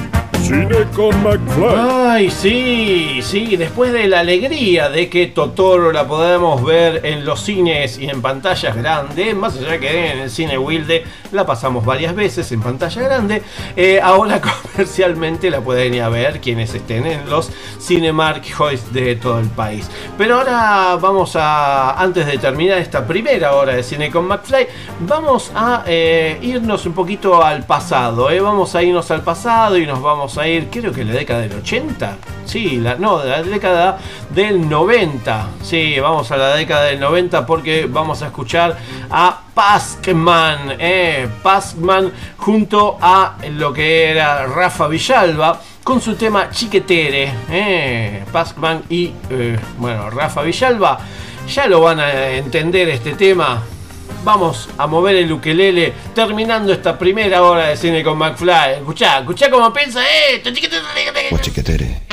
Cine con McFly. Ay, sí, sí, después de la alegría de que Totoro la podamos ver en los cines y en pantallas grandes, más allá que en el cine Wilde la pasamos varias veces en pantalla grande, eh, ahora comercialmente la pueden ir a ver quienes estén en los Cinemark Hoist de todo el país. Pero ahora vamos a, antes de terminar esta primera hora de Cine con McFly, vamos a eh, irnos un poquito al pasado, eh, vamos a irnos al pasado y nos vamos a ir, creo que la década del 80. Sí, la, no, la década del 90. Sí, vamos a la década del 90 porque vamos a escuchar a Paskman. Eh, junto a lo que era Rafa Villalba con su tema Chiquetere. Eh, Paskman y, eh, bueno, Rafa Villalba. Ya lo van a entender este tema vamos a mover el ukelele terminando esta primera hora de cine con McFly. Escuchá, escuchá cómo piensa esto. Chiquetere.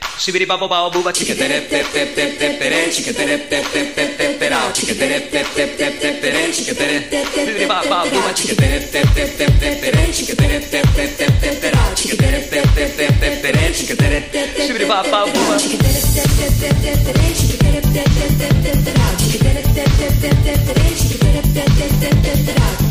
Shibidi bubble bubble booba chicka dip dip dip dip dip dip chicka dip dip dip dip dip dip out chicka dip dip dip dip dip dip chicka dip dip bubble bubble booba chicka dip dip dip dip dip dip chicka dip dip dip dip dip dip out chicka dip dip dip dip dip dip chicka dip shibidi bubble bubble booba chicka dip dip dip dip dip dip chicka dip dip dip dip dip dip out chicka dip dip dip dip dip dip chicka dip dip dip out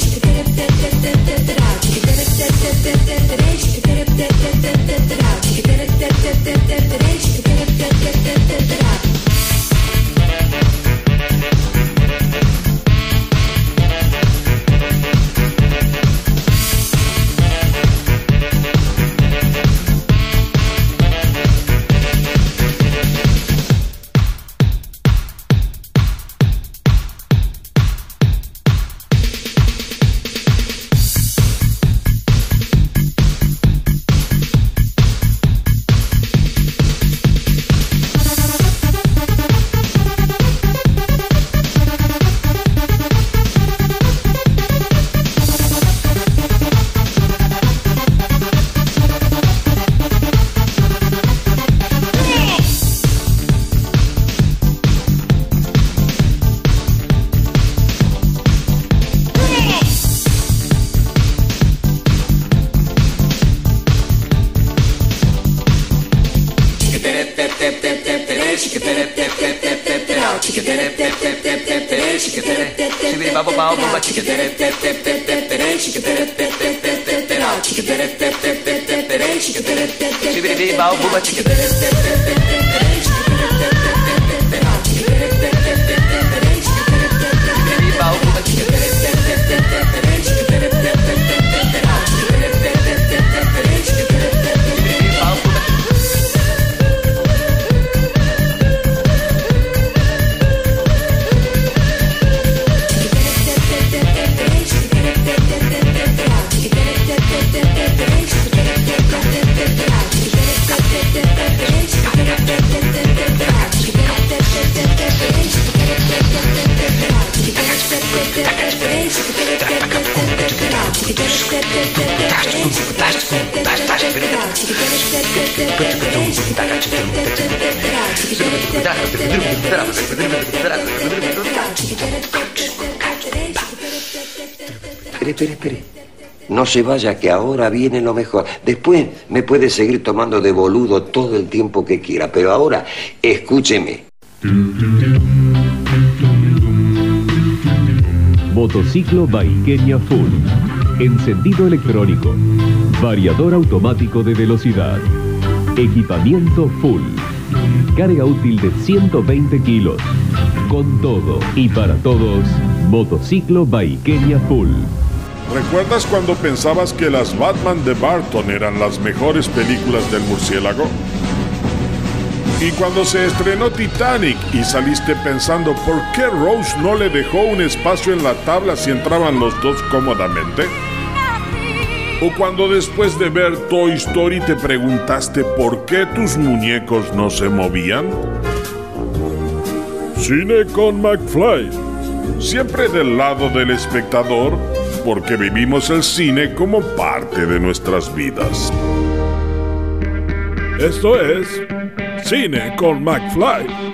chiquetere te se vaya, que ahora viene lo mejor. Después me puede seguir tomando de boludo todo el tiempo que quiera, pero ahora escúcheme. Motociclo Baikenia Full. Encendido electrónico. Variador automático de velocidad. Equipamiento full. Carga útil de 120 kilos. Con todo y para todos, Motociclo Baikenia Full. ¿Recuerdas cuando pensabas que las Batman de Barton eran las mejores películas del murciélago? Y cuando se estrenó Titanic y saliste pensando por qué Rose no le dejó un espacio en la tabla si entraban los dos cómodamente? ¿O cuando después de ver Toy Story te preguntaste por qué tus muñecos no se movían? Cine con McFly. Siempre del lado del espectador, porque vivimos el cine como parte de nuestras vidas. Esto es Cine con McFly.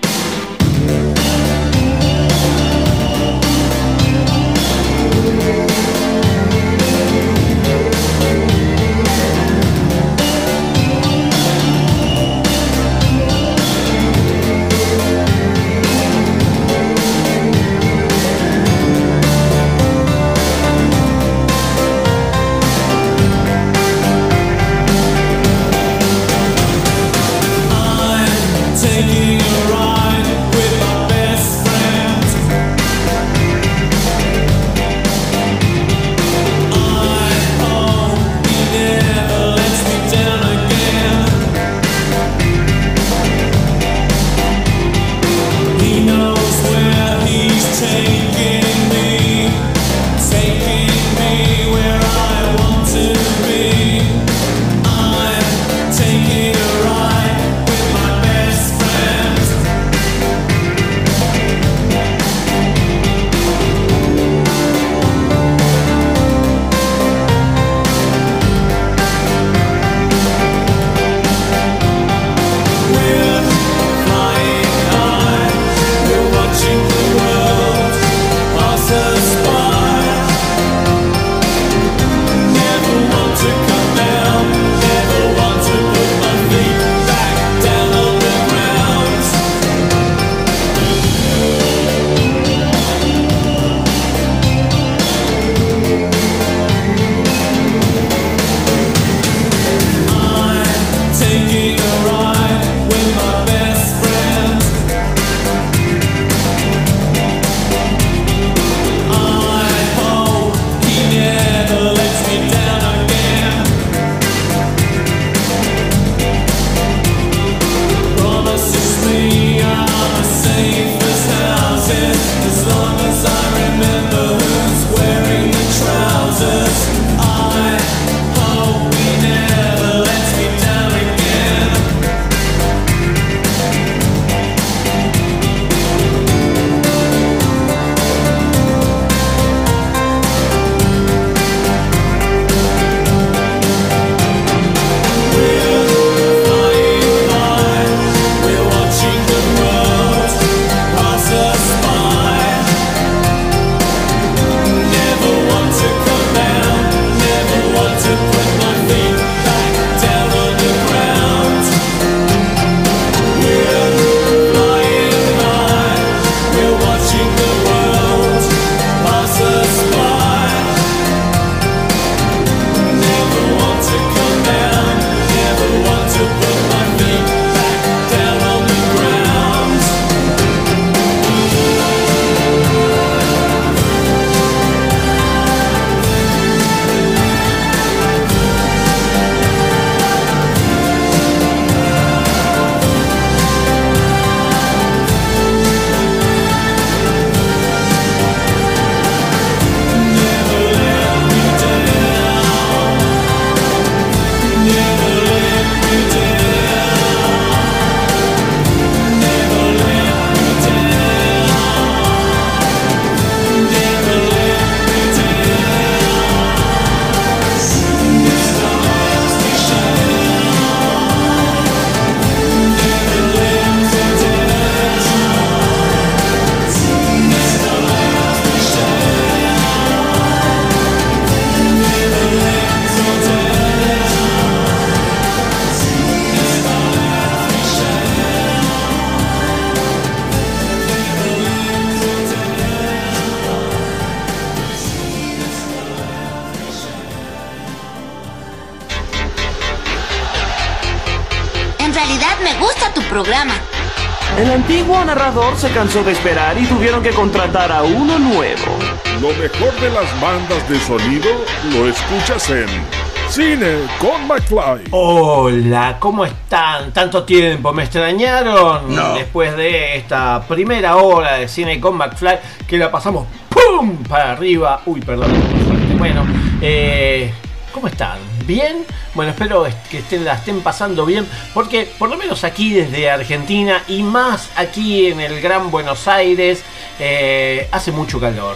Narrador se cansó de esperar y tuvieron que contratar a uno nuevo. Lo mejor de las bandas de sonido lo escuchas en Cine con McFly. Hola, ¿cómo están? ¿Tanto tiempo? ¿Me extrañaron? No. Después de esta primera hora de cine con McFly, que la pasamos ¡pum! para arriba. Uy, perdón. Bueno, eh, ¿cómo están? ¿Bien? Bueno, espero que estén, la estén pasando bien, porque por lo menos aquí desde Argentina y más aquí en el Gran Buenos Aires, eh, hace mucho calor.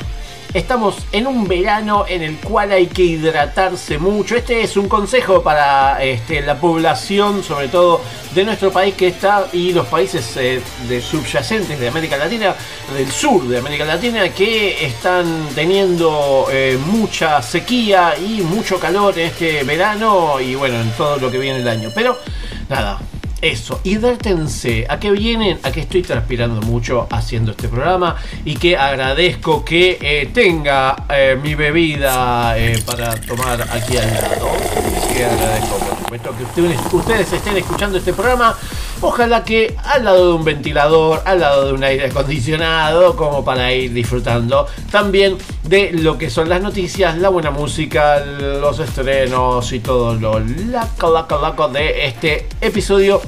Estamos en un verano en el cual hay que hidratarse mucho. Este es un consejo para este, la población, sobre todo de nuestro país que está y los países eh, de subyacentes de América Latina, del sur de América Latina, que están teniendo eh, mucha sequía y mucho calor en este verano y bueno, en todo lo que viene el año. Pero nada, eso, hidrátense. ¿A qué vienen? A que estoy transpirando mucho haciendo este programa y que agradezco que eh, tenga eh, mi bebida eh, para tomar aquí al lado. Que agradezco, por supuesto, que ustedes, ustedes estén escuchando este programa. Ojalá que al lado de un ventilador, al lado de un aire acondicionado, como para ir disfrutando también de lo que son las noticias, la buena música, los estrenos y todo lo laco, laco, laco de este episodio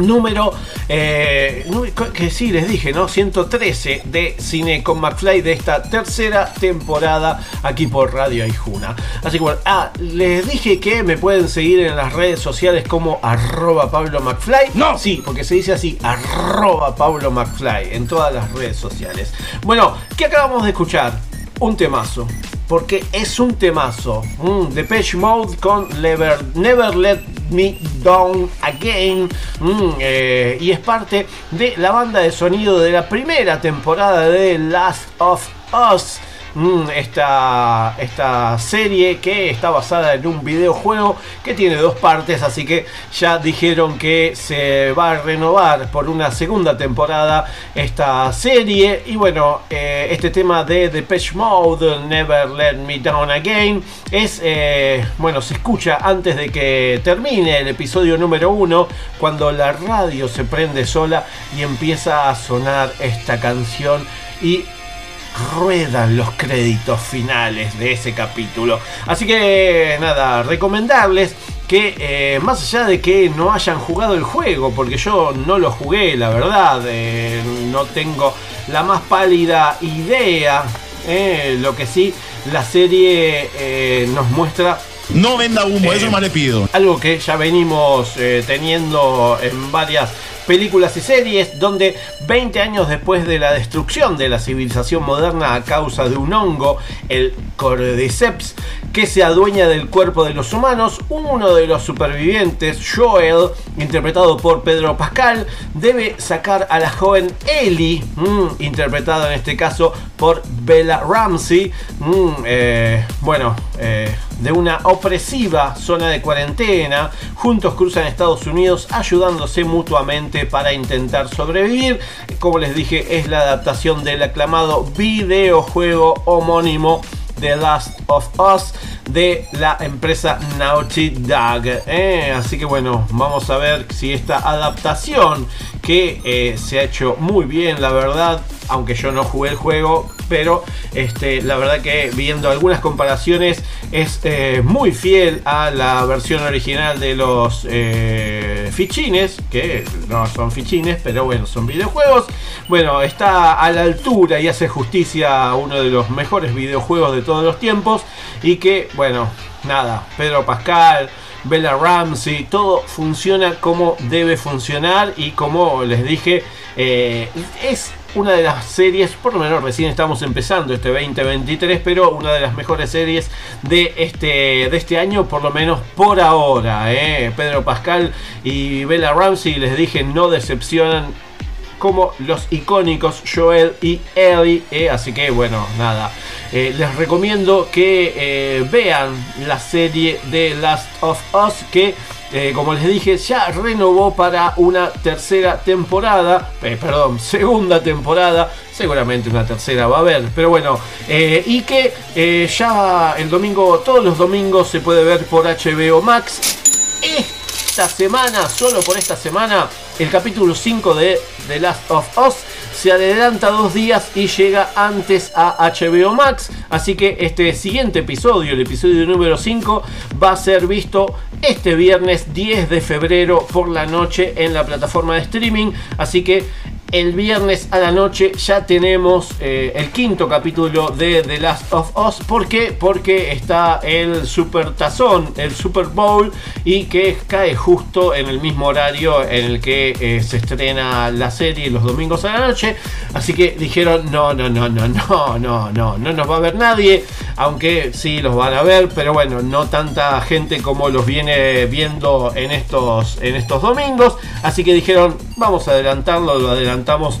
número eh, que sí les dije no 113 de cine con McFly de esta tercera temporada aquí por Radio Aijuna. Así que bueno ah, les dije que me pueden seguir en las redes sociales como arroba Pablo McFly. No sí porque se dice así arroba Pablo McFly en todas las redes sociales. Bueno ¿qué acabamos de escuchar? Un temazo porque es un temazo. Mm, Depeche Mode con Never, Never Let Me Down Again. Mm, eh, y es parte de la banda de sonido de la primera temporada de Last of Us. Mm, esta, esta serie que está basada en un videojuego que tiene dos partes, así que ya dijeron que se va a renovar por una segunda temporada esta serie. Y bueno, eh, este tema de Depeche Mode, Never Let Me Down Again, es, eh, bueno, se escucha antes de que termine el episodio número uno, cuando la radio se prende sola y empieza a sonar esta canción y ruedan los créditos finales de ese capítulo. Así que nada, recomendarles que eh, más allá de que no hayan jugado el juego, porque yo no lo jugué, la verdad, eh, no tengo la más pálida idea, eh, lo que sí, la serie nos muestra No venda humo, eso más le pido. algo que ya venimos eh, teniendo en varias películas y series, donde 20 años después de la destrucción de la civilización moderna a causa de un hongo, el Cordyceps, que se adueña del cuerpo de los humanos, uno de los supervivientes, Joel, interpretado por Pedro Pascal, debe sacar a la joven Ellie, mm, interpretada en este caso por Bella Ramsey, mm, eh, bueno, eh, de una opresiva zona de cuarentena. Juntos cruzan Estados Unidos ayudándose mutuamente para intentar sobrevivir. Como les dije, es la adaptación del aclamado videojuego homónimo The Last of Us de la empresa Naughty Dog. ¿eh? Así que bueno, vamos a ver si esta adaptación que eh, se ha hecho muy bien, la verdad, aunque yo no jugué el juego, pero este, la verdad que viendo algunas comparaciones es eh, muy fiel a la versión original de los eh, fichines, que no son fichines, pero bueno, son videojuegos. Bueno, está a la altura y hace justicia a uno de los mejores videojuegos de todos los tiempos y que, bueno, nada, Pedro Pascal. Bella Ramsey, todo funciona como debe funcionar y como les dije, eh, es una de las series, por lo menos recién estamos empezando este 2023, pero una de las mejores series de este, de este año, por lo menos por ahora. eh. Pedro Pascal y Bella Ramsey, les dije, no decepcionan como los icónicos Joel y Ellie. eh, así que bueno, nada. Eh, les recomiendo que vean la serie de Last of Us que... eh, como les dije, ya renovó para una tercera temporada, eh, perdón, segunda temporada, seguramente una tercera va a haber, pero bueno, eh, y que ya el domingo, todos los domingos se puede ver por HBO Max. esta semana, solo por esta semana, el capítulo 5 de The Last of Us se adelanta dos días y llega antes a HBO Max. Así que este siguiente episodio, el episodio número 5, va a ser visto este viernes 10 de febrero por la noche en la plataforma de streaming. Así que el viernes a la noche ya tenemos eh, el quinto capítulo de The Last of Us. ¿Por qué? Porque está el Super Tazón, el Super Bowl, y que cae justo en el mismo horario en el que eh, se estrena la serie los domingos a la noche. Así que dijeron: no, no, no, no, no, no, no, no nos va a ver nadie. Aunque sí los van a ver, pero bueno, no tanta gente como los viene viendo en estos, en estos domingos. Así que dijeron: vamos a adelantarlo, lo adelantamos cantamos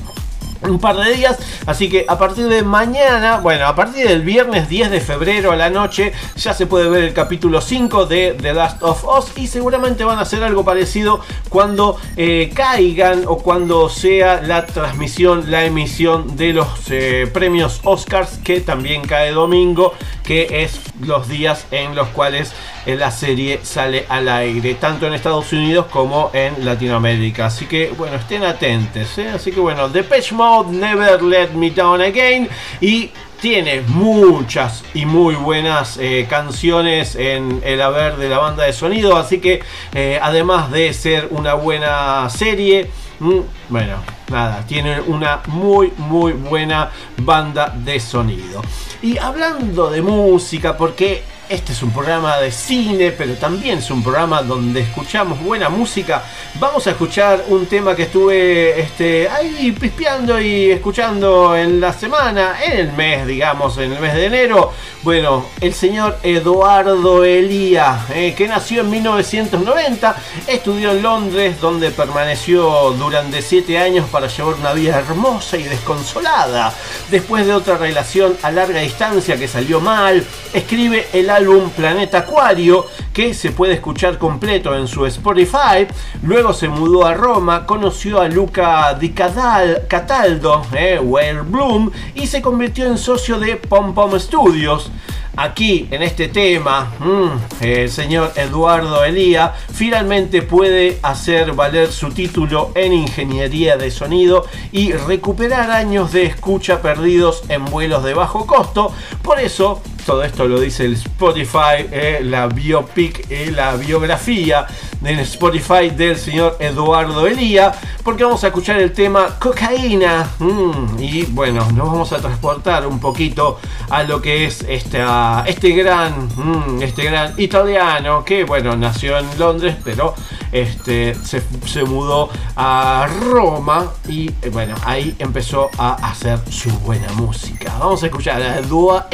un par de días. Así que a partir de mañana, bueno, a partir del viernes 10 de febrero a la noche, ya se puede ver el capítulo 5 de The Last of Us. Y seguramente van a hacer algo parecido cuando eh, caigan o cuando sea la transmisión, la emisión de los eh, premios Oscars, que también cae domingo, que es los días en los cuales eh, la serie sale al aire, tanto en Estados Unidos como en Latinoamérica. Así que, bueno, estén atentos. Así que, bueno, Depeche Mode, Never Let Me Down Again. Y tiene muchas y muy buenas eh, canciones en el haber de la banda de sonido. Así que, eh, además de ser una buena serie, mm, bueno, nada, tiene una muy, muy buena banda de sonido. Y hablando de música, porque este es un programa de cine, pero también es un programa donde escuchamos buena música. Vamos a escuchar un tema que estuve este, ahí pispeando y escuchando en la semana, en el mes, digamos, en el mes de enero. Bueno, el señor Eduardo Elía, eh, que nació en 1990, estudió en Londres, donde permaneció durante 7 años para llevar una vida hermosa y desconsolada. Después de otra relación a larga distancia que salió mal, escribe el álbum Planeta Acuario, que se puede escuchar completo en su Spotify. Luego se mudó a Roma, conoció a Luca Di Cataldo, eh, Whale Bloom, y se convirtió en socio de Pom Pom Studios. Aquí, en este tema, mm, el señor Eduardo Elía finalmente puede hacer valer su título en ingeniería de sonido y recuperar años de escucha perdidos en vuelos de bajo costo. Por eso, todo esto lo dice el Spotify, eh, la biopic, eh, la biografía en Spotify del señor Eduardo Elía, porque vamos a escuchar el tema cocaína. Mm, y bueno, nos vamos a transportar un poquito a lo que es esta, este gran, mm, este gran italiano que bueno nació en Londres, pero este se, se mudó a Roma y eh, bueno ahí empezó a hacer su buena música. Vamos a escuchar a Edu-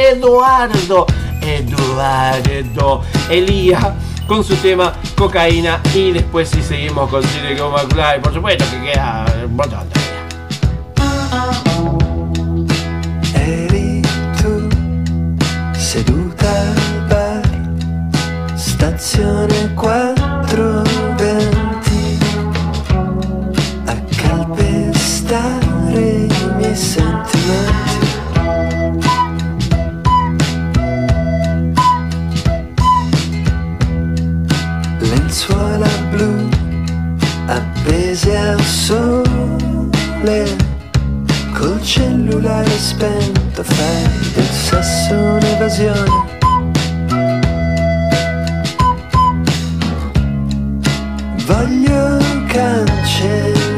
Eduardo, Eduardo Elía con su tema cocaína y después si seguimos con Cine con McFly, por supuesto que queda un montón Eri tu seduta al bar, stazione 420, a calpestare i miei sentimenti. Lenzuola blu appese al sole Col cellulare spento fai del sesso un'evasione. Voglio cancellare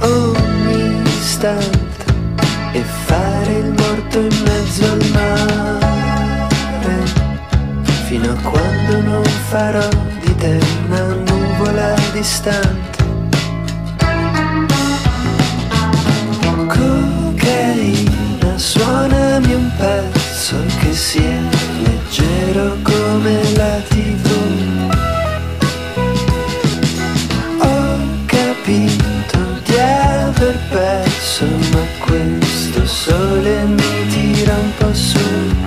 ogni istante E fare il morto in mezzo al mare Fino a quando non farò di te una nuvola distante. Cocaina Suonami un pezzo che sia leggero come la tv Ho capito di aver perso Ma questo sole mi tira un po' su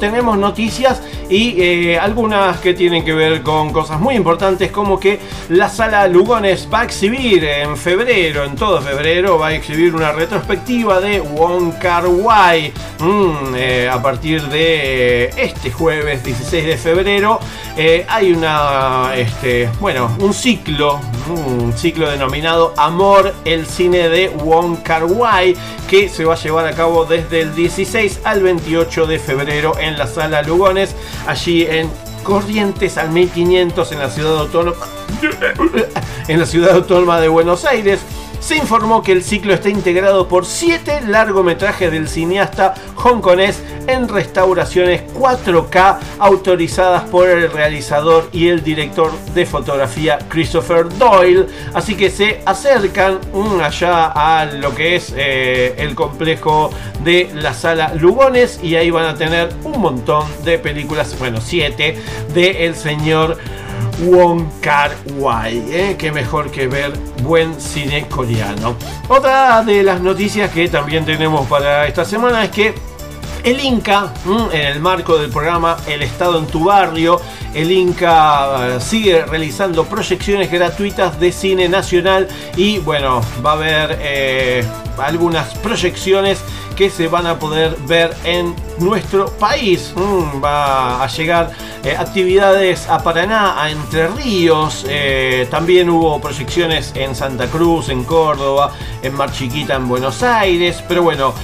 Tenemos noticias y eh, algunas que tienen que ver con cosas muy importantes, como que la sala Lugones va a exhibir en febrero, en todo febrero, va a exhibir una retrospectiva de Wong Kar Wai mm, eh, a partir de eh, este jueves 16 de febrero. hay una, este, bueno, un ciclo, un ciclo denominado Amor, el cine de Wong Kar Wai, que se va a llevar a cabo desde el 16 al 28 de febrero en la sala Lugones, allí en Corrientes al 1500 en la ciudad autónoma en la ciudad autónoma de Buenos Aires. Se informó que el ciclo está integrado por siete largometrajes del cineasta hongkonés en restauraciones 4K autorizadas por el realizador y el director de fotografía Christopher Doyle. Así que se acercan mm, allá a lo que es eh, el complejo de la sala Lugones y ahí van a tener un montón de películas, bueno, siete, de el señor Wong Kar Wai. ¿eh? Qué mejor que ver buen cine coreano. Otra de las noticias que también tenemos para esta semana es que el Inca, mm, en el marco del programa El Estado en tu Barrio, el Inca eh, sigue realizando proyecciones gratuitas de cine nacional y bueno, va a haber eh, algunas proyecciones que se van a poder ver en nuestro país. Mm, va a llegar eh, actividades a Paraná, a Entre Ríos. también hubo proyecciones en Santa Cruz, en Córdoba, en Mar Chiquita, en Buenos Aires. Pero bueno,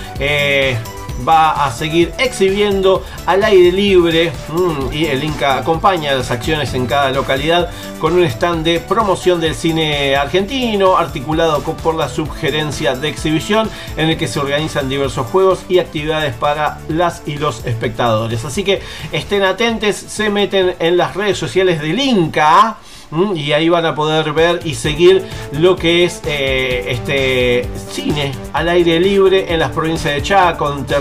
va a seguir exhibiendo al aire libre mm, y el Inca acompaña las acciones en cada localidad con un stand de promoción del cine argentino articulado por la subgerencia de exhibición en el que se organizan diversos juegos y actividades para las y los espectadores. Así que estén atentos, se meten en las redes sociales del Inca. Mm, Y ahí van a poder ver y seguir lo que es eh, este cine al aire libre en las provincias de Chaco, Entre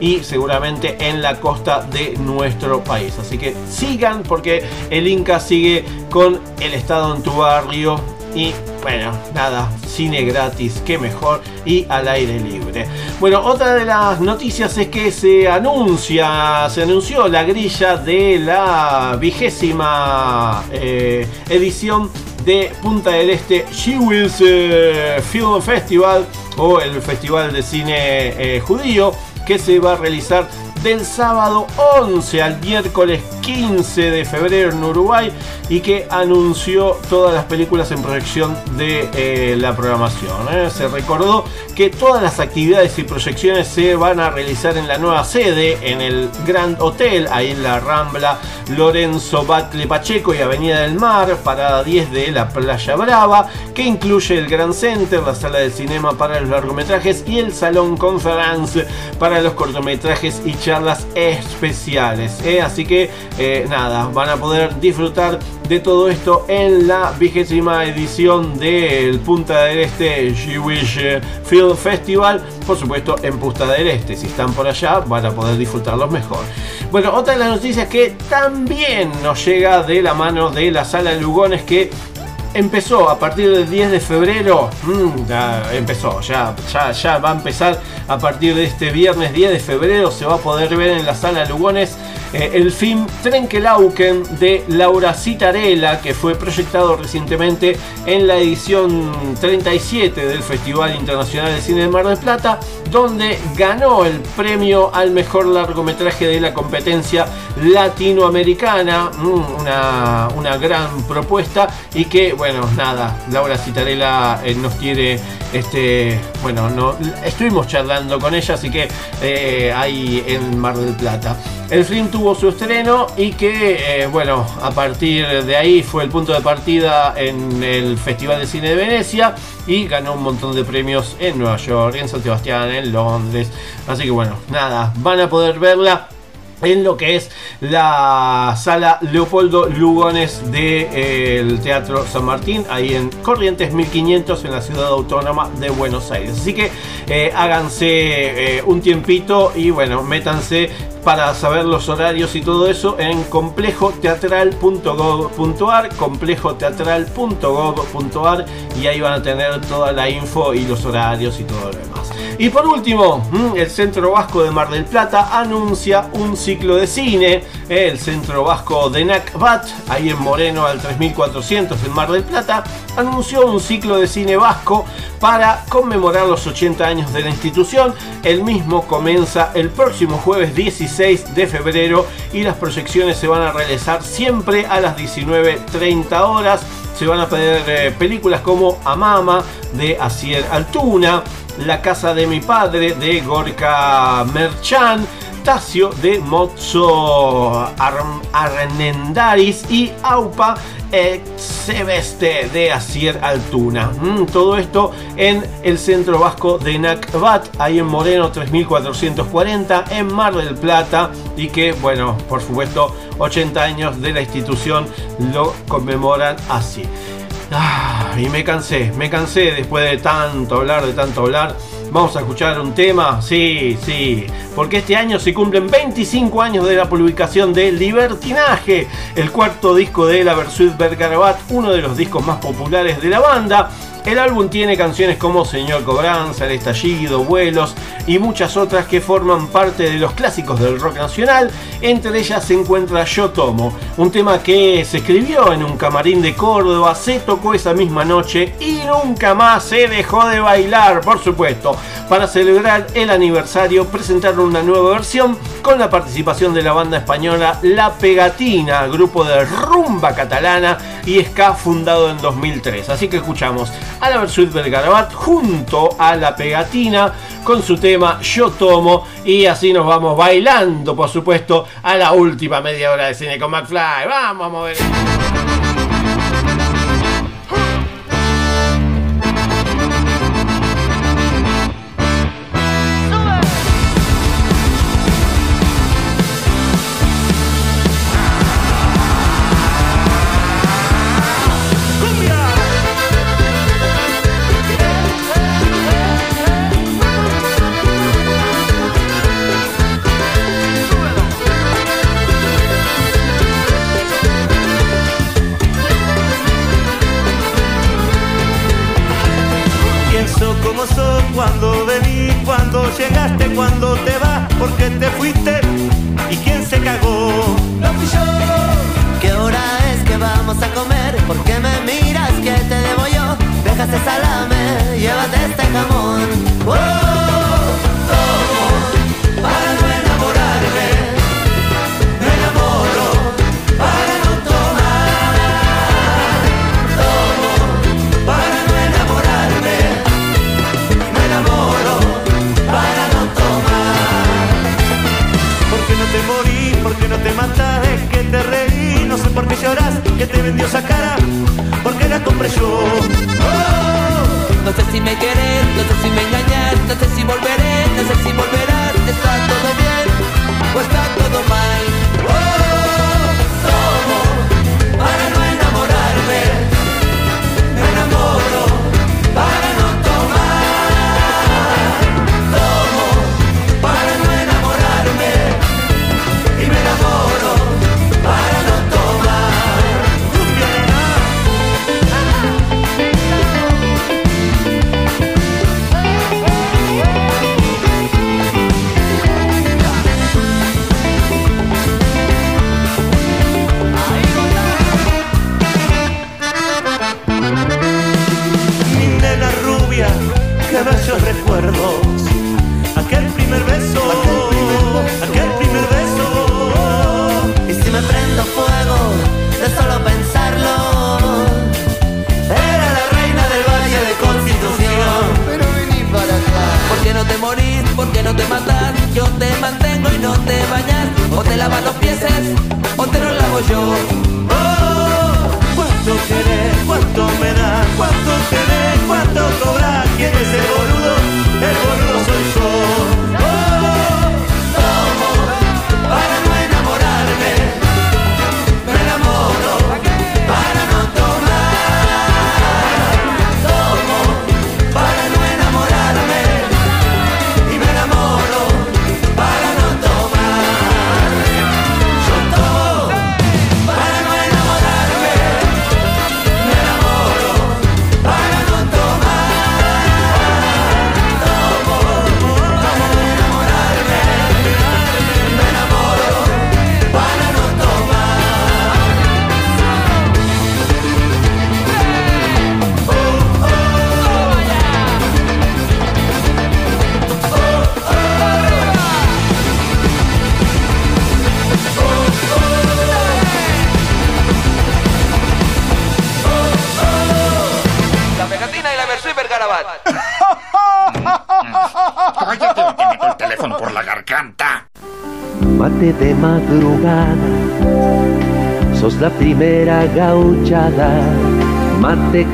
y seguramente en la costa de nuestro país. Así que sigan porque el Inca sigue con el estado en tu barrio y bueno, nada, cine gratis, qué mejor y al aire libre. Bueno, otra de las noticias es que se anuncia, se anunció la grilla de la vigésima eh, edición de Punta del Este Jewels eh, Film Festival o el Festival de Cine eh, Judío que se va a realizar del sábado 11 al miércoles 15 de febrero en Uruguay y que anunció todas las películas en proyección de eh, la programación. ¿eh? Se recordó que todas las actividades y proyecciones se van a realizar en la nueva sede, en el Grand Hotel, ahí en la Rambla Lorenzo Batle Pacheco y Avenida del Mar, parada 10 de la Playa Brava, que incluye el Grand Center, la sala de cinema para los largometrajes y el Salón Conference para los cortometrajes y charlas especiales. ¿eh? Así que eh, nada, van a poder disfrutar de todo esto en la vigésima edición del Punta del Este Jewish eh, Film Festival, por supuesto en Punta del Este. Si están por allá, van a poder disfrutarlos mejor. Bueno, otra de las noticias que también nos llega de la mano de la sala Lugones que empezó a partir del 10 de febrero. mm, empezó, ya, ya, ya va a empezar a partir de este viernes 10 de febrero. Se va a poder ver en la sala Lugones eh, el film Trenkelauken de Laura Citarella, que fue proyectado recientemente en la edición 37 del Festival Internacional de Cine de Mar del Plata, donde ganó el premio al mejor largometraje de la competencia latinoamericana. Mm, una, una gran propuesta y que, bueno, nada, Laura Citarella eh, nos quiere, este, bueno, no, estuvimos charlando con ella, así que eh, ahí en Mar del Plata. El film tuvo su estreno y que, eh, bueno, a partir de ahí fue el punto de partida en el Festival de Cine de Venecia y ganó un montón de premios en Nueva York, en San Sebastián, en Londres. Así que, bueno, nada, van a poder verla en lo que es la sala Leopoldo Lugones del Teatro San Martín, ahí en Corrientes 1500 en la ciudad autónoma de Buenos Aires. Así que eh, háganse eh, un tiempito y bueno, métanse para saber los horarios y todo eso en complejoteatral.gov.ar complejoteatral.gov.ar y ahí van a tener toda la info y los horarios y todo lo demás. Y por último, mm, el Centro Vasco de Mar del Plata anuncia un ciclo de cine. eh, El Centro Vasco de NACBAT, ahí en Moreno al 3400 en Mar del Plata, anunció un ciclo de cine vasco para conmemorar los 80 años de la institución. El mismo comienza el próximo jueves 16 de febrero y las proyecciones se van a realizar siempre a las 19.30 horas. Se van a ver eh, películas como Amama de Asier Altuna, La casa de mi padre de Gorka Merchan, Tasio de Mozzo Arnendaris y Aupa Exebeste de Asier Altuna. Mm, todo esto en el centro vasco de Nacbat, ahí en Moreno 3440, en Mar del Plata. Y que, bueno, por supuesto, 80 años de la institución lo conmemoran así. Ah, y me cansé, me cansé después de tanto hablar, de tanto hablar. Vamos a escuchar un tema, sí, sí, porque este año se cumplen 25 años de la publicación de Libertinaje, el cuarto disco de la Versuit Bergarabat, uno de los discos más populares de la banda. El álbum tiene canciones como Señor Cobranza, El Estallido, Vuelos y muchas otras que forman parte de los clásicos del rock nacional. Entre ellas se encuentra Yo Tomo, un tema que se escribió en un camarín de Córdoba, se tocó esa misma noche y nunca más se dejó de bailar, por supuesto. Para celebrar el aniversario presentaron una nueva versión con la participación de la banda española La Pegatina, grupo de rumba catalana y ska fundado en 2003. Así que escuchamos a la Versuit Belgarabat junto a La Pegatina con su tema Yo Tomo y así nos vamos bailando, por supuesto, a la última media hora de cine con McFly. Vamos a mover.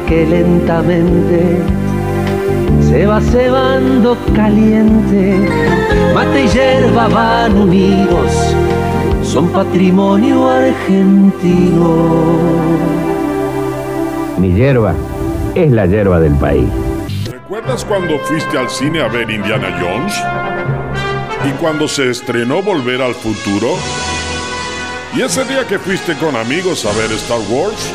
Que lentamente se va cebando caliente, mate y hierba van unidos, son patrimonio argentino. Mi hierba es la hierba del país. ¿Recuerdas cuando fuiste al cine a ver Indiana Jones? ¿Y cuando se estrenó Volver al Futuro? ¿Y ese día que fuiste con amigos a ver Star Wars?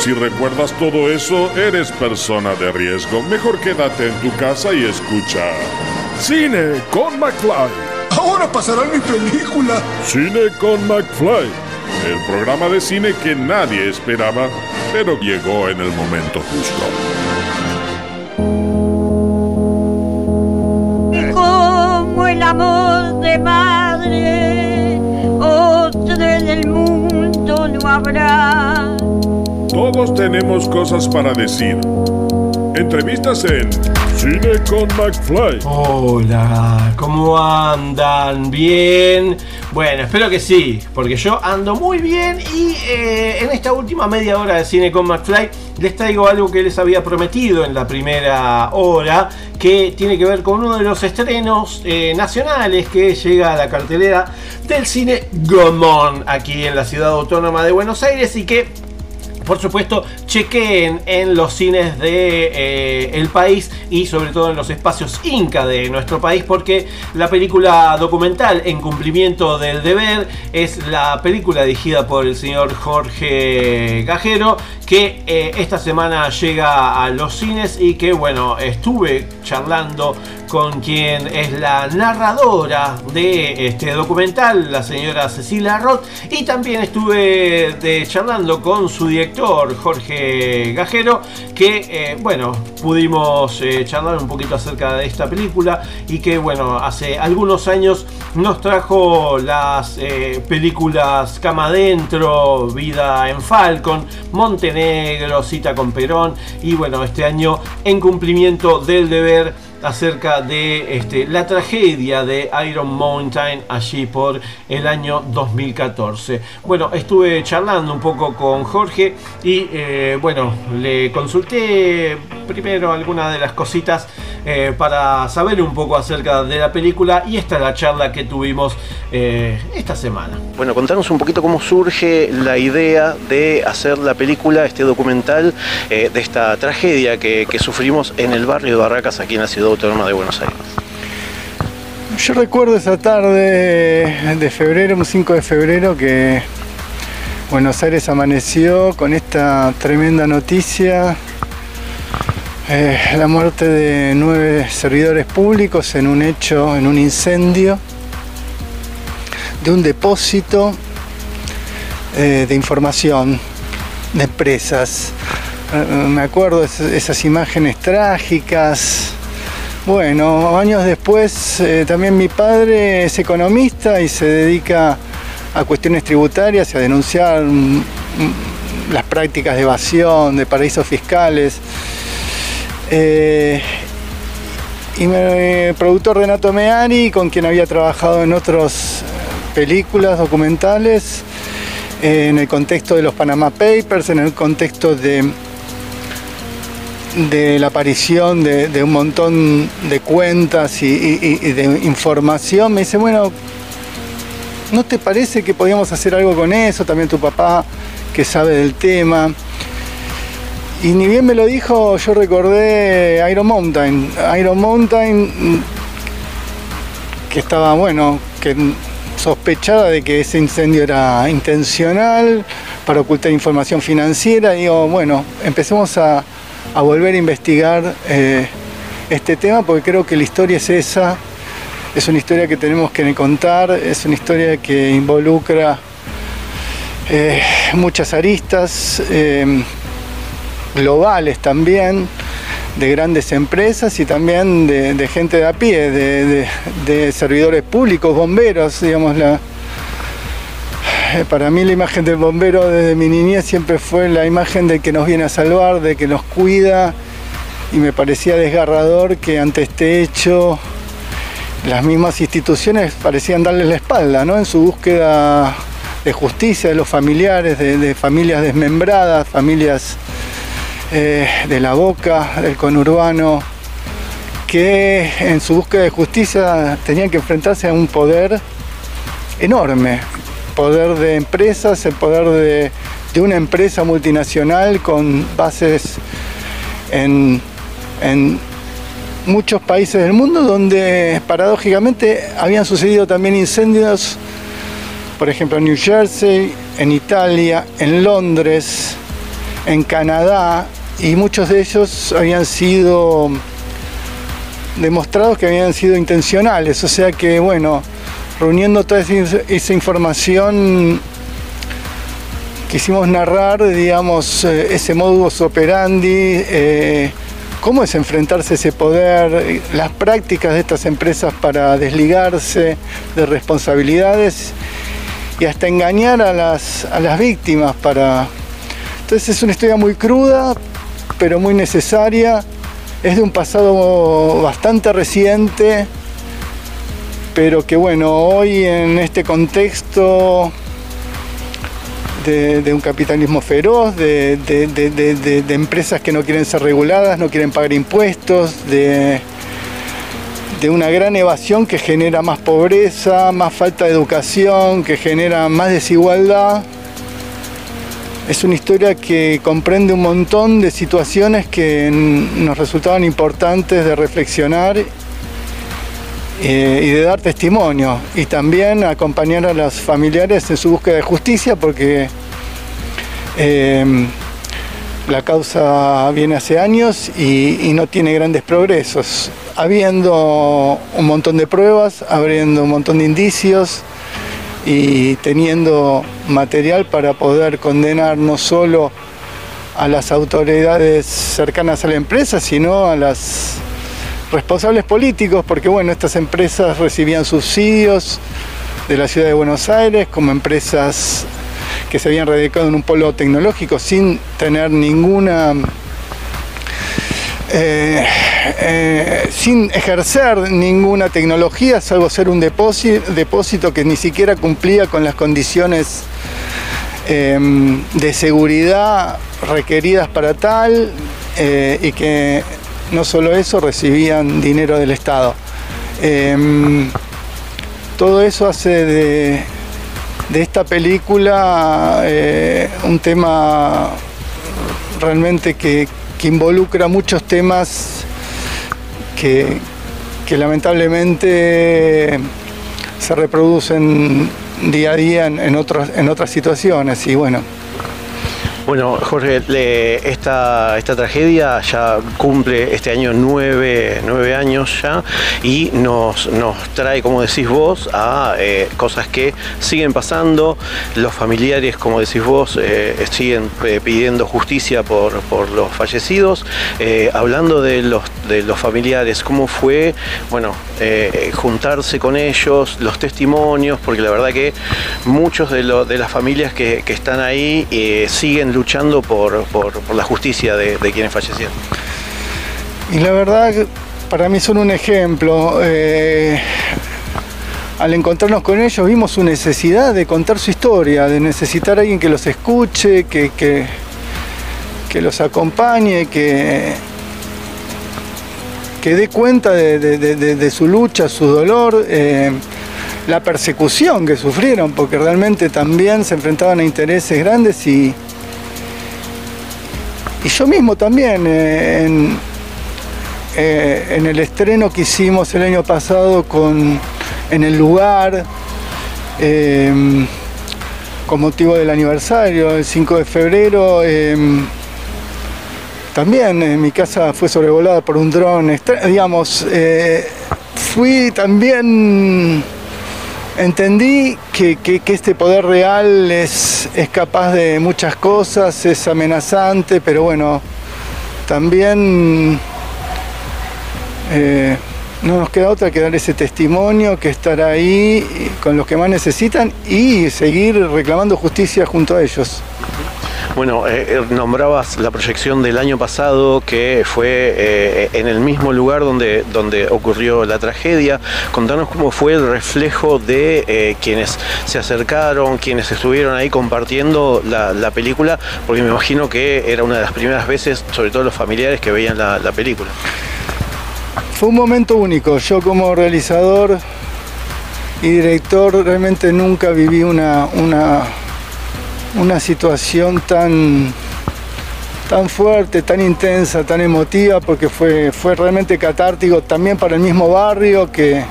Si recuerdas todo eso, eres persona de riesgo. Mejor quédate en tu casa y escucha. Cine con McFly. Ahora pasará mi película. Cine con McFly. El programa de cine que nadie esperaba, pero llegó en el momento justo. como el amor de madre, otro en el mundo no habrá. Tenemos cosas para decir. Entrevistas en Cine con McFly. Hola, ¿cómo andan? ¿Bien? Bueno, espero que sí, porque yo ando muy bien y eh, en esta última media hora de Cine con McFly les traigo algo que les había prometido en la primera hora, que tiene que ver con uno de los estrenos eh, nacionales que llega a la cartelera del cine Gomón aquí en la ciudad autónoma de Buenos Aires y que por supuesto, chequeen en los cines de eh, el país y sobre todo en los espacios Inca de nuestro país porque la película documental En cumplimiento del deber es la película dirigida por el señor Jorge Gajero que eh, esta semana llega a los cines y que bueno, estuve charlando con quien es la narradora de este documental, la señora Cecilia Roth, y también estuve de- charlando con su director, Jorge Gajero, que eh, bueno, pudimos eh, charlar un poquito acerca de esta película y que bueno, hace algunos años nos trajo las eh, películas Cama Adentro, Vida en Falcon, Montenegro, Cita con Perón. Y bueno, este año en cumplimiento del deber acerca de este, la tragedia de Iron Mountain allí por el año 2014. Bueno, estuve charlando un poco con Jorge y eh, bueno, le consulté primero algunas de las cositas eh, para saber un poco acerca de la película y esta es la charla que tuvimos eh, esta semana. Bueno, contanos un poquito cómo surge la idea de hacer la película, este documental de esta tragedia que, que sufrimos en el barrio de Barracas, aquí en la ciudad autónoma de Buenos Aires. Yo recuerdo esa tarde de febrero, un 5 de febrero, que Buenos Aires amaneció con esta tremenda noticia, eh, la muerte de nueve servidores públicos en un hecho, en un incendio de un depósito eh, de información de empresas. Eh, me acuerdo esas imágenes trágicas. Bueno, años después eh, también mi padre es economista y se dedica a cuestiones tributarias y a denunciar mm, mm, las prácticas de evasión, de paraísos fiscales. Eh, y mi productor Renato Meani, con quien había trabajado en otras películas, documentales, eh, en el contexto de los Panama Papers, en el contexto de, de la aparición de, un montón de cuentas y, de información, me dice, bueno, ¿no te parece que podíamos hacer algo con eso? También tu papá, que sabe del tema. Y ni bien me lo dijo, yo recordé Iron Mountain. Iron Mountain, que estaba, bueno, que sospechada de que ese incendio era intencional para ocultar información financiera. Digo, bueno, empecemos a, a volver a investigar eh, este tema porque creo que la historia es esa. Es una historia que tenemos que contar, es una historia que involucra eh, muchas aristas. eh, globales también, de grandes empresas y también de, gente de a pie, de, de- servidores públicos, bomberos, digamos. La, para mí la imagen del bombero desde mi niñez siempre fue la imagen de que nos viene a salvar, de que nos cuida y me parecía desgarrador que ante este hecho las mismas instituciones parecían darles la espalda, ¿no? En su búsqueda de justicia de los familiares, de, de familias desmembradas, familias eh, de la boca, del conurbano, que en su búsqueda de justicia tenían que enfrentarse a un poder enorme, poder de empresas, el poder de, una empresa multinacional con bases en, en muchos países del mundo donde paradójicamente habían sucedido también incendios, por ejemplo en New Jersey, en Italia, en Londres, en Canadá, y muchos de ellos habían sido demostrados que habían sido intencionales, o sea que bueno, reuniendo toda esa, información quisimos narrar, digamos, eh, ese modus operandi, eh, cómo es enfrentarse a ese poder, eh, las prácticas de estas empresas para desligarse de responsabilidades y hasta engañar a las, a las víctimas para... Entonces es una historia muy cruda, pero muy necesaria. Es de un pasado bastante reciente, pero que bueno, hoy en este contexto de, un capitalismo feroz, de, empresas que no quieren ser reguladas, no quieren pagar impuestos, de, una gran evasión que genera más pobreza, más falta de educación, que genera más desigualdad. Es una historia que comprende un montón de situaciones que nos resultaban importantes de reflexionar eh, y de dar testimonio y también acompañar a los familiares en su búsqueda de justicia porque eh, la causa viene hace años y, y no tiene grandes progresos. Habiendo un montón de pruebas, habiendo un montón de indicios y teniendo material para poder condenar no solo a las autoridades cercanas a la empresa, sino a las responsables políticos, porque bueno, estas empresas recibían subsidios de la ciudad de Buenos Aires como empresas que se habían radicado en un polo tecnológico sin tener ninguna eh, eh, sin ejercer ninguna tecnología, salvo ser un depósito, que ni siquiera cumplía con las condiciones em, de seguridad requeridas para tal eh, y que no solo eso, recibían dinero del Estado. Em, todo eso hace de, esta película eh, un tema realmente que, involucra muchos temas que, lamentablemente se reproducen día a día en, en otras situaciones y bueno, Bueno, Jorge, esta, esta tragedia ya cumple este año nueve, nueve años ya y nos, nos trae, como decís vos, a eh, cosas que siguen pasando. Los familiares, como decís vos, eh, siguen eh, pidiendo justicia por, por los fallecidos. Hablando de los, de los familiares, ¿cómo fue, bueno, juntarse con ellos, los testimonios? Porque la verdad que muchos de, lo- de las familias que, que están ahí siguen luchando por, por- por la justicia de, quienes fallecieron. Y la verdad, para mí son un ejemplo. Eh, al encontrarnos con ellos vimos su necesidad de contar su historia, de necesitar a alguien que los escuche, que, que, que los acompañe, que, que dé cuenta de su lucha, su dolor, eh, la persecución que sufrieron, porque realmente también se enfrentaban a intereses grandes y, y yo mismo también eh, en, eh, en el estreno que hicimos el año pasado con en el lugar eh, con motivo del aniversario, el 5 de febrero. también eh, mi casa fue sobrevolada por un dron. Digamos, fui también. Entendí que, que- este poder real es, es capaz de muchas cosas, es amenazante, pero bueno, también eh, no nos queda otra que dar ese testimonio, que estar ahí con los que más necesitan y seguir reclamando justicia junto a ellos. Bueno, eh, eh, nombrabas la proyección del año pasado que fue eh, en el mismo lugar donde, donde ocurrió la tragedia. Contanos cómo fue el reflejo de eh, quienes se acercaron, quienes estuvieron ahí compartiendo la, la película, porque me imagino que era una de las primeras veces, sobre todo los familiares, que veían la, la película. Fue un momento único. Yo como realizador y director realmente nunca viví una, una, una situación tan, tan fuerte, tan intensa, tan emotiva, porque fue, fue realmente catártico también para el mismo barrio que,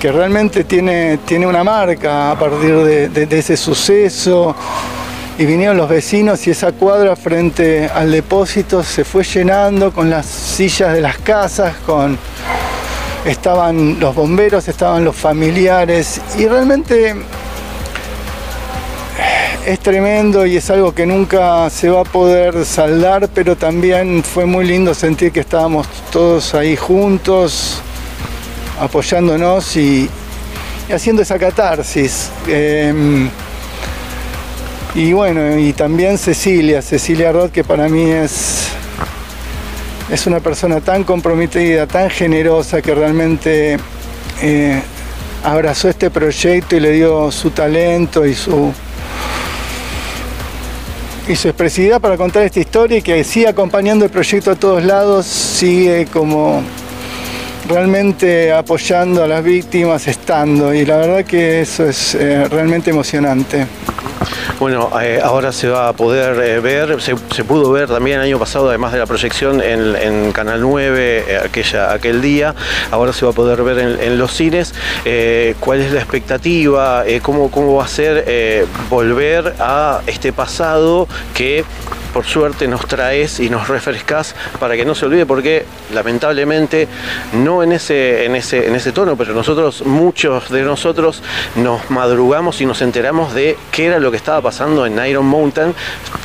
que realmente tiene, tiene una marca a partir de, de- ese suceso. Y vinieron los vecinos y esa cuadra frente al depósito se fue llenando con las sillas de las casas, con estaban los bomberos, estaban los familiares y realmente es tremendo y es algo que nunca se va a poder saldar, pero también fue muy lindo sentir que estábamos todos ahí juntos, apoyándonos y, haciendo esa catarsis. Em, y bueno, y también Cecilia, Cecilia Roth, que para mí es, es una persona tan comprometida, tan generosa, que realmente eh, abrazó este proyecto y le dio su talento y su, y su expresividad para contar esta historia y que sigue acompañando el proyecto a todos lados, sigue como realmente apoyando a las víctimas, estando. Y la verdad que eso es eh, realmente emocionante. Bueno, eh, ahora se va a poder eh, ver, se, pudo ver también el año pasado, además de la proyección en, Canal 9, eh, aquel día, ahora se va a poder ver en, en los cines. ¿Cuál es la expectativa? ¿cómo, ¿Cómo va a ser volver a este pasado que por suerte nos traes y nos refrescas para que no se olvide porque lamentablemente no en ese, en ese, en ese tono, pero nosotros, muchos de nosotros nos madrugamos y nos enteramos de qué era lo que estaba pasando en Iron Mountain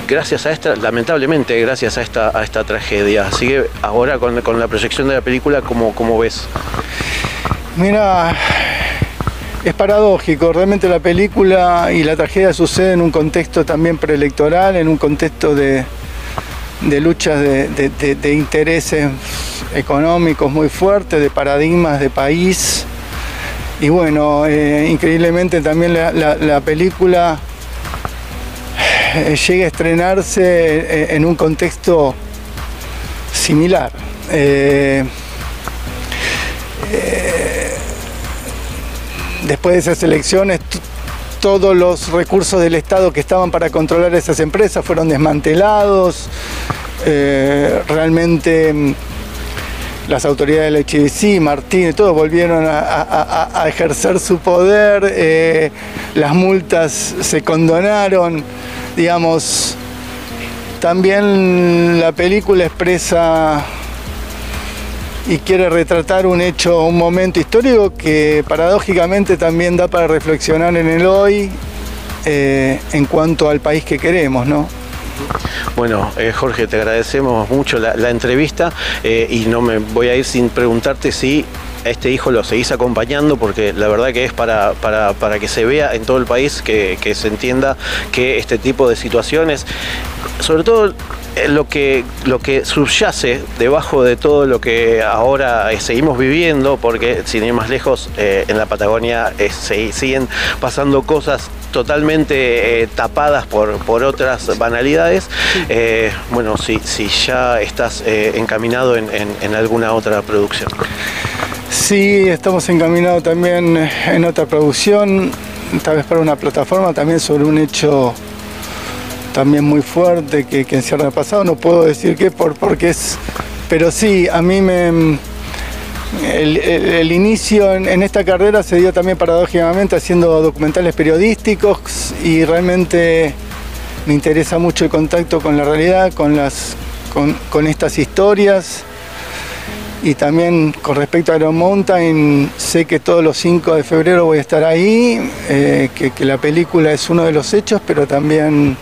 gracias a esta, lamentablemente gracias a esta, a esta tragedia. Así que ahora con, con la proyección de la película, ¿cómo, cómo ves? Mira, es paradójico, realmente la película y la tragedia sucede en un contexto también preelectoral, en un contexto de, luchas de, intereses económicos muy fuertes, de paradigmas de país. Y bueno, eh, increíblemente también la, la- la película eh, llega a estrenarse en un contexto similar. Eh, después de esas elecciones, todos los recursos del Estado que estaban para controlar esas empresas fueron desmantelados. Eh, realmente mm, las autoridades del HBC, Martínez, todos volvieron a ejercer su poder, eh, las multas se condonaron, digamos, también la película expresa y quiere retratar un hecho, un momento histórico que paradójicamente también da para reflexionar en el hoy eh, en cuanto al país que queremos, ¿no? Bueno, eh, Jorge, te agradecemos mucho la, entrevista eh, y no me voy a ir sin preguntarte si a este hijo lo seguís acompañando porque la verdad que es para, para, para que se vea en todo el país, que, que se entienda que este tipo de situaciones, sobre todo eh, lo que, lo que subyace debajo de todo lo que ahora eh, seguimos viviendo, porque sin ir más lejos, eh, en la Patagonia eh, se siguen pasando cosas totalmente eh, tapadas por, por otras banalidades. Bueno, si, si ya estás encaminado en, en- en alguna otra producción. Sí, estamos encaminados también en otra producción, tal vez para una plataforma, también sobre un hecho también muy fuerte que, que encierra el pasado. No puedo decir qué, por, porque es. Pero sí, a mí me. El, inicio en, esta carrera se dio también paradójicamente haciendo documentales periodísticos y realmente me interesa mucho el contacto con la realidad, con, las, con estas historias. Y también con respecto a Iron Mountain, sé que todos los 5 de febrero voy a estar ahí, eh, que, la película es uno de los hechos, pero también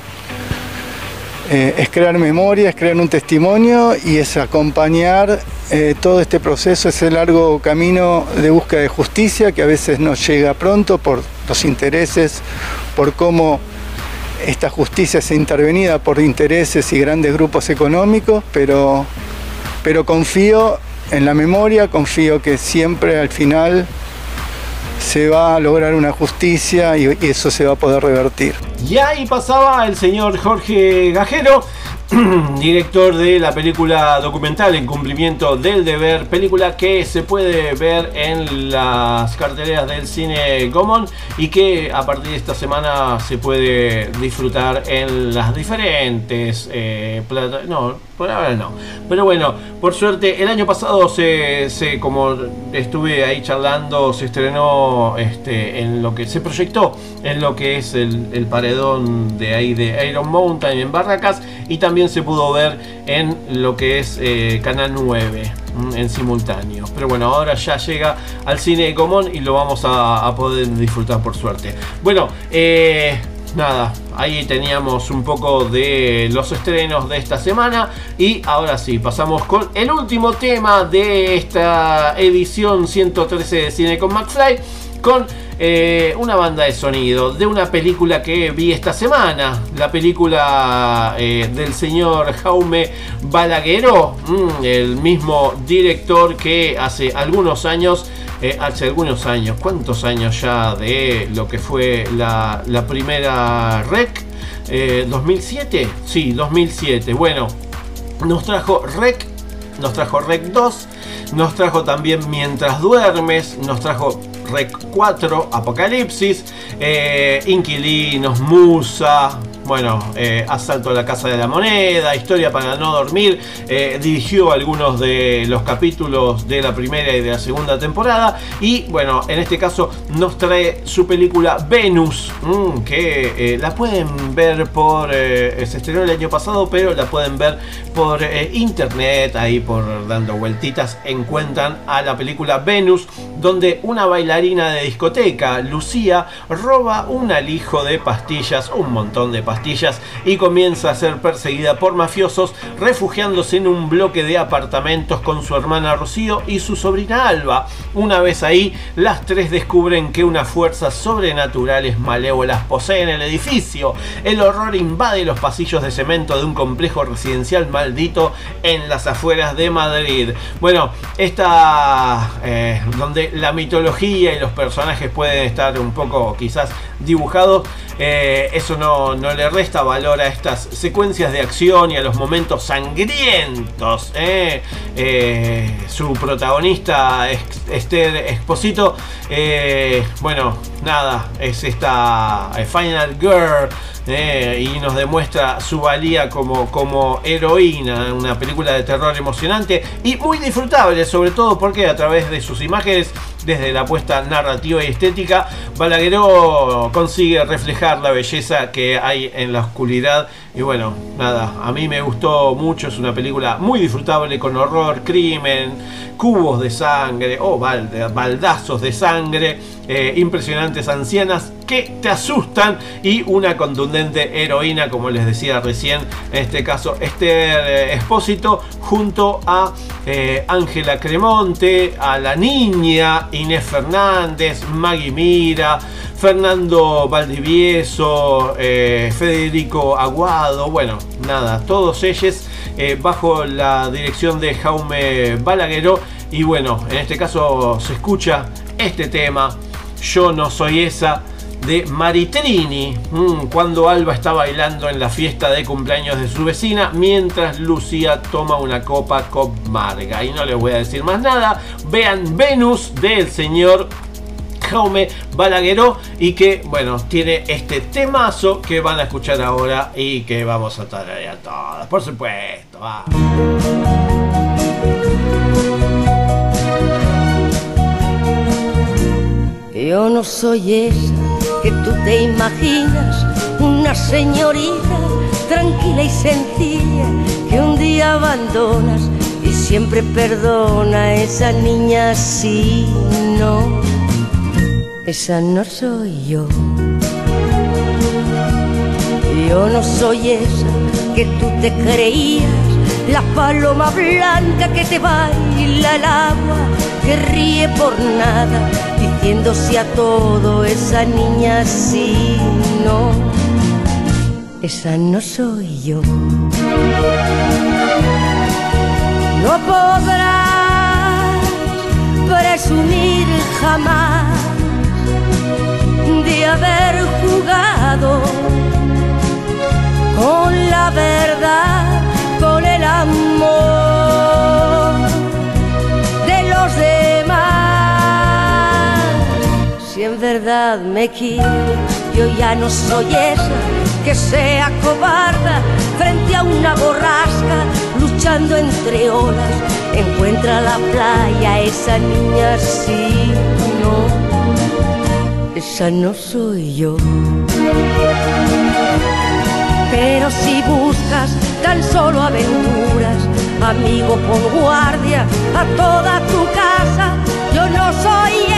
eh, es crear memoria, es crear un testimonio y es acompañar eh, todo este proceso, ese largo camino de búsqueda de justicia que a veces no llega pronto por los intereses, por cómo esta justicia es intervenida por intereses y grandes grupos económicos, pero, pero confío en la memoria, confío que siempre al final se va a lograr una justicia y, eso se va a poder revertir. Y ahí pasaba el señor Jorge Gajero, director de la película documental En cumplimiento del deber, película que se puede ver en las carteleras del cine Gomón y que a partir de esta semana se puede disfrutar en las diferentes eh, No, por ahora no. Pero bueno, por suerte, el año pasado se, se- como estuve ahí charlando, se estrenó este, en lo que se proyectó en lo que es el, el paredón de ahí de Iron Mountain en Barracas y también se pudo ver en lo que es eh, Canal 9 mm, en simultáneo. Pero bueno, ahora ya llega al cine común y lo vamos a, a poder disfrutar por suerte. Bueno, eh, nada, ahí teníamos un poco de los estrenos de esta semana y ahora sí, pasamos con el último tema de esta edición 113 de Cine con McFly con eh, una banda de sonido de una película que vi esta semana, la película eh, del señor Jaume Balagueró, mm, el mismo director que hace algunos años, eh, hace algunos años, ¿cuántos años ya de lo que fue la, la primera REC? Eh, ¿2007? Sí, 2007. Bueno, nos trajo REC, nos trajo REC 2, nos trajo también Mientras duermes, nos trajo REC 4, Apocalipsis, eh, Inquilinos, Musa, bueno, eh, Asalto a la Casa de la Moneda, Historia para no dormir, eh, dirigió algunos de los capítulos de la primera y de la segunda temporada. Y bueno, en este caso nos trae su película Venus, mm, que eh, la pueden ver por, se estrenó el año pasado, pero la pueden ver por internet, ahí por dando vueltitas, encuentran a la película Venus, donde una bailarina de discoteca, Lucía, roba un alijo de pastillas, un montón de pastillas y comienza a ser perseguida por mafiosos, refugiándose en un bloque de apartamentos con su hermana Rocío y su sobrina Alba. Una vez ahí, las tres descubren que unas fuerzas sobrenaturales malévolas poseen el edificio. El horror invade los pasillos de cemento de un complejo residencial maldito en las afueras de Madrid. Bueno, esta eh, donde la mitología y los personajes pueden estar un poco quizás dibujados, eh, eso no, no le resta valor a estas secuencias de acción y a los momentos sangrientos. eh. Eh, su protagonista, Esther Exposito, bueno, nada, es esta Final Girl. Eh, y nos demuestra su valía como, como heroína, una película de terror emocionante y muy disfrutable, sobre todo porque a través de sus imágenes, desde la apuesta narrativa y estética, Balagueró consigue reflejar la belleza que hay en la oscuridad. Y bueno, nada, a mí me gustó mucho, es una película muy disfrutable con horror, crimen, cubos de sangre o balde- baldazos de sangre, eh, impresionantes ancianas que te asustan y una contundente heroína, como les decía recién, en este caso Esther eh, Espósito, junto a eh, Ángela Cremonte, a la niña Inés Fernández, Maggie Mira, Fernando Valdivieso, eh, Federico Aguado, bueno, nada, todos ellos bajo la dirección de Jaume Balagueró. Y bueno, en este caso se escucha este tema, Yo no soy esa, de Maritrini, mm, cuando Alba está bailando en la fiesta de cumpleaños de su vecina, mientras Lucía toma una copa con Marga. Y no les voy a decir más nada, vean Venus del señor Jaume Balagueró y que bueno tiene este temazo que van a escuchar ahora y que vamos a traer a todas por supuesto va. Yo no soy que tú te imaginas, una señorita tranquila y sencilla que un día abandonas y siempre perdona a esa niña si no. Esa no soy yo. Yo no soy esa que tú te creías, la paloma blanca que te baila el agua, que ríe por nada, diciéndose a todo esa niña sí, no. Esa no soy yo. No podrás presumir jamás de haber jugado con la verdad, con el amor verdad me quieres, yo ya no soy esa que sea cobarda frente a una borrasca, luchando entre olas. Encuentra la playa esa niña, sí, no. Esa no soy yo. Pero si buscas tan solo aventuras, amigo, pon guardia a toda tu casa. Yo no soy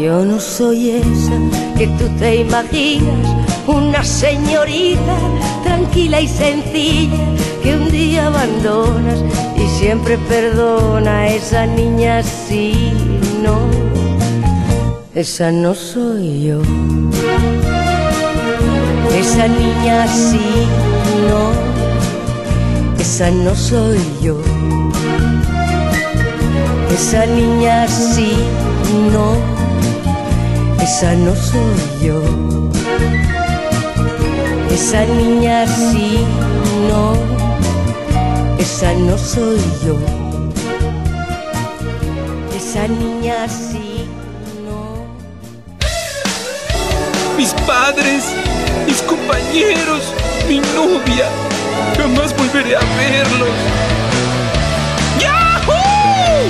Yo no soy esa que tú te imaginas, una señorita tranquila y sencilla que un día abandonas y siempre perdona a esa niña si no. Esa no soy yo. Esa niña sí, no. Esa no soy yo. Esa niña sí, no. Esa no soy yo. Esa niña sí, no. Esa no soy yo. Esa niña sí, no. Mis padres, mis compañeros, mi novia. Jamás volveré a verlos. ¡Yahoo!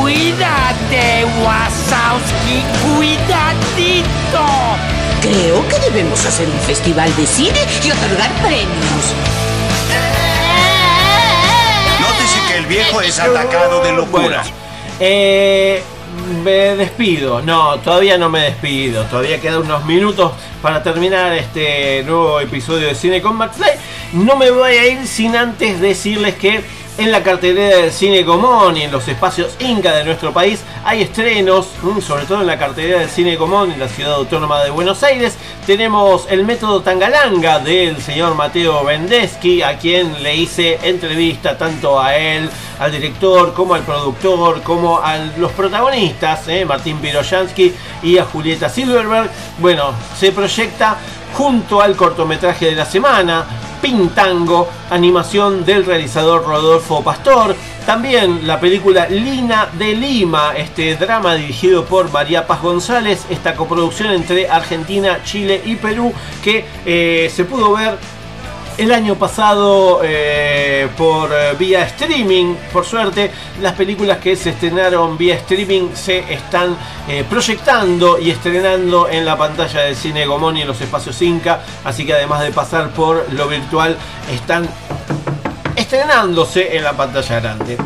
Cuídate, Cuidadito. Creo que debemos hacer un festival de cine y otorgar premios. Nótese que el viejo es atacado de locura. Eh, me despido. No, todavía no me despido. Todavía quedan unos minutos para terminar este nuevo episodio de Cine con Max Day. No me voy a ir sin antes decirles que en la cartelera del Cine Común y en los espacios Inca de nuestro país hay estrenos, mm, sobre todo en la cartelera del Cine Común en la ciudad autónoma de Buenos Aires. Tenemos el método Tangalanga del señor Mateo Vendeschi, a quien le hice entrevista tanto a él, al director, como al productor, como a los protagonistas, eh, Martín Piroyansky y a Julieta Silverberg. Bueno, se proyecta junto al cortometraje de la semana, Pintango, animación del realizador Rodolfo Pastor. También la película Lina de Lima, este drama dirigido por María Paz González, esta coproducción entre Argentina, Chile y Perú que eh, se pudo ver el año pasado eh, por eh, vía streaming. Por suerte, las películas que se estrenaron vía streaming se están eh, proyectando y estrenando en la pantalla del cine Gomón y en los espacios Inca. Así que además de pasar por lo virtual, están estrenándose en la pantalla grande.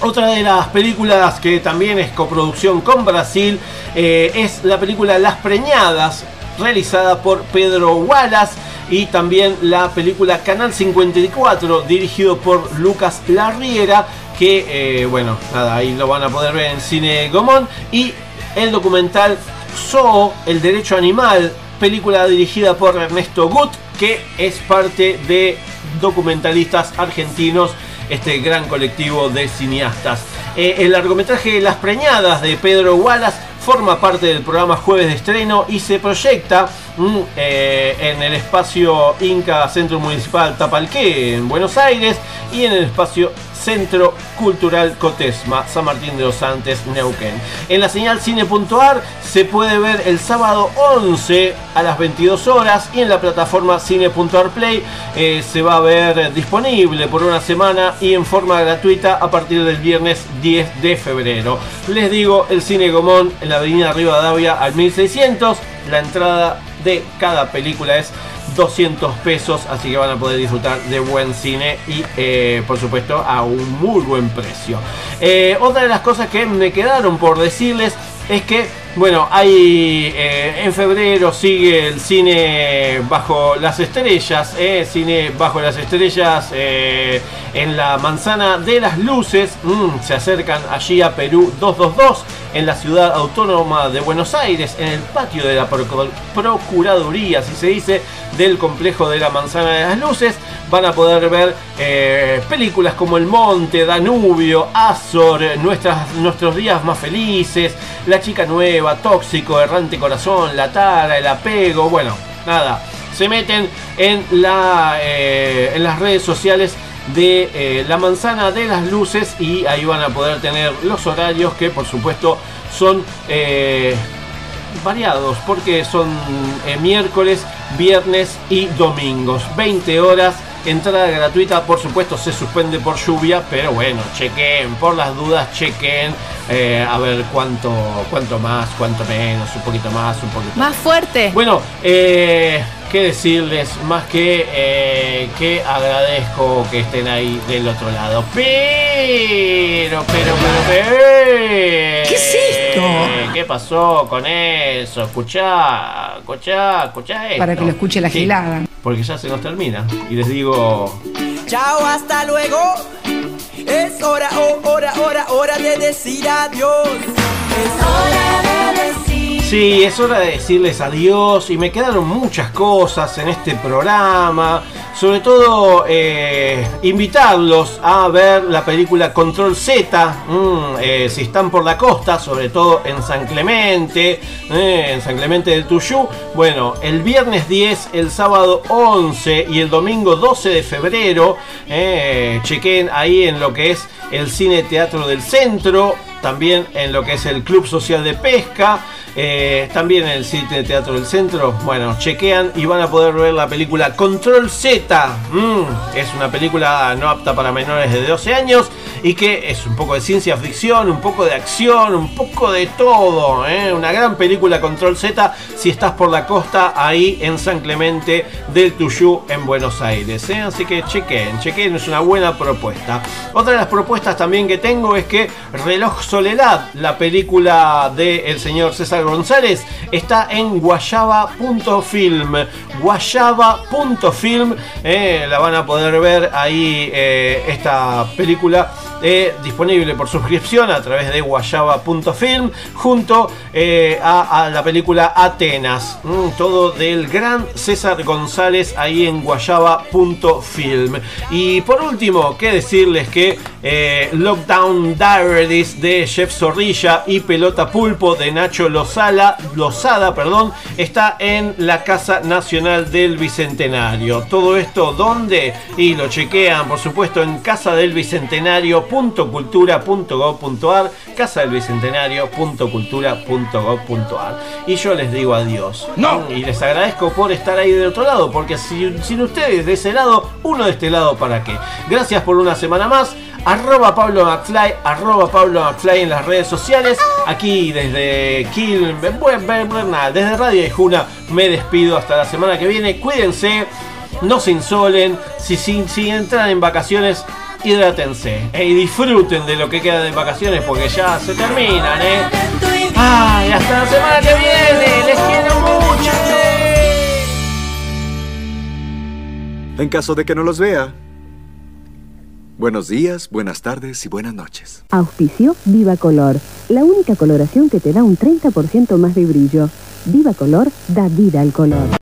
Otra de las películas que también es coproducción con Brasil es la película Las Preñadas, realizada por Pedro Wallace y también la película Canal 54 dirigido por Lucas Larriera que eh, bueno nada ahí lo van a poder ver en cine Gomón y el documental Zoo el derecho animal película dirigida por Ernesto Gut que es parte de documentalistas argentinos este gran colectivo de cineastas. Eh, el largometraje Las Preñadas de Pedro Wallace forma parte del programa Jueves de Estreno y se proyecta mm, eh, en el espacio Inca Centro Municipal Tapalqué en Buenos Aires y en el espacio Centro Cultural Cotesma, San Martín de los Andes, Neuquén. En la señal cine.ar se puede ver el sábado 11 a las 22 horas y en la plataforma cine.ar Play eh, se va a ver disponible por una semana y en forma gratuita a partir del viernes 10 de febrero. Les digo, el Cine Gomón en la avenida Rivadavia al 1600, la entrada de cada película es 200 pesos, así que van a poder disfrutar de buen cine y eh, por supuesto a un muy buen precio. Eh, otra de las cosas que me quedaron por decirles es que, bueno, hay eh, en febrero sigue el cine bajo las estrellas, eh, cine bajo las estrellas eh, en la manzana de las luces, Mm, se acercan allí a Perú 222 en la ciudad autónoma de Buenos Aires, en el patio de la Procu- Procuraduría, así se dice, del complejo de la manzana de las luces, van a poder ver películas como El Monte, Danubio, Azor, nuestras, nuestros días más felices, La chica nueva, Tóxico, Errante Corazón, La Tara, El Apego, bueno, nada, se meten en, la, eh, en las redes sociales de eh, la manzana de las luces y ahí van a poder tener los horarios que por supuesto son eh, variados porque son miércoles, viernes y domingos. 20 horas, entrada gratuita, por supuesto se suspende por lluvia, pero bueno, chequen, por las dudas, chequen eh, a ver cuánto, cuánto más, cuánto menos, un poquito más, un poquito Más fuerte. bueno, eh, qué decirles, más que eh, que agradezco que estén ahí del otro lado. Pero, pero, pero, pero. ¿Qué es esto? ¿Qué pasó con eso? Escuchá, escuchá, escuchá esto. Para que lo escuche la Sí, gilada. Porque ya se nos termina. Y les digo. Chao, hasta luego. Es hora, oh, hora, hora, hora de decir adiós. Es hora de decir. Sí, es hora de decirles adiós y me quedaron muchas cosas en este programa. Sobre todo eh, invitarlos a ver la película Control Z, mm, eh, si están por la costa, sobre todo en San Clemente, eh, en San Clemente del Tuyú. Bueno, el viernes 10, el sábado 11 y el domingo 12 de febrero, chequen ahí en lo que es el Cine Teatro del Centro, también en lo que es el Club Social de Pesca, eh, también en el Cine Teatro del Centro. Bueno, chequean y van a poder ver la película Control Z. Mm, es una película no apta para menores de 12 años y que es un poco de ciencia ficción, un poco de acción, un poco de todo. ¿eh? Una gran película Control Z si estás por la costa ahí en San Clemente del Tuyú en Buenos Aires. ¿eh? Así que chequen, chequen, es una buena propuesta. Otra de las propuestas también que tengo es que Reloj Soledad, la película del señor César González, está en guayaba.film. Guayaba.film, eh, la van a poder ver ahí eh, esta película eh, disponible por suscripción a través de guayaba.film junto eh, a, a la película Atenas. Mm, todo del gran César González ahí en guayaba.film. Y por último, que decirles que eh, Lockdown Diaries de Chef Zorrilla y Pelota Pulpo de Nacho Lozala, Lozada perdón, está en la Casa Nacional del Bicentenario. Todo esto, ¿dónde? Y lo chequean, por supuesto, en casadelbicentenario.cultura.gov.ar casadelbicentenario.cultura.gov.ar Y yo les digo adiós. No. Y les agradezco por estar ahí del otro lado, porque si, sin ustedes de ese lado, uno de este lado, ¿para qué? Gracias por una semana más. Arroba Pablo McFly, arroba Pablo McFly en las redes sociales. Aquí desde Kill, desde Radio Juna me despido hasta la semana que viene. Cuídense, no se insolen. Si, si, si entran en vacaciones, hidrátense eh, y disfruten de lo que queda de vacaciones porque ya se terminan, ¿eh? ¡Ay, hasta la semana que viene! ¡Les quiero mucho! En caso de que no los vea. Buenos días, buenas tardes y buenas noches. Auspicio Viva Color, la única coloración que te da un 30% más de brillo. Viva Color da vida al color.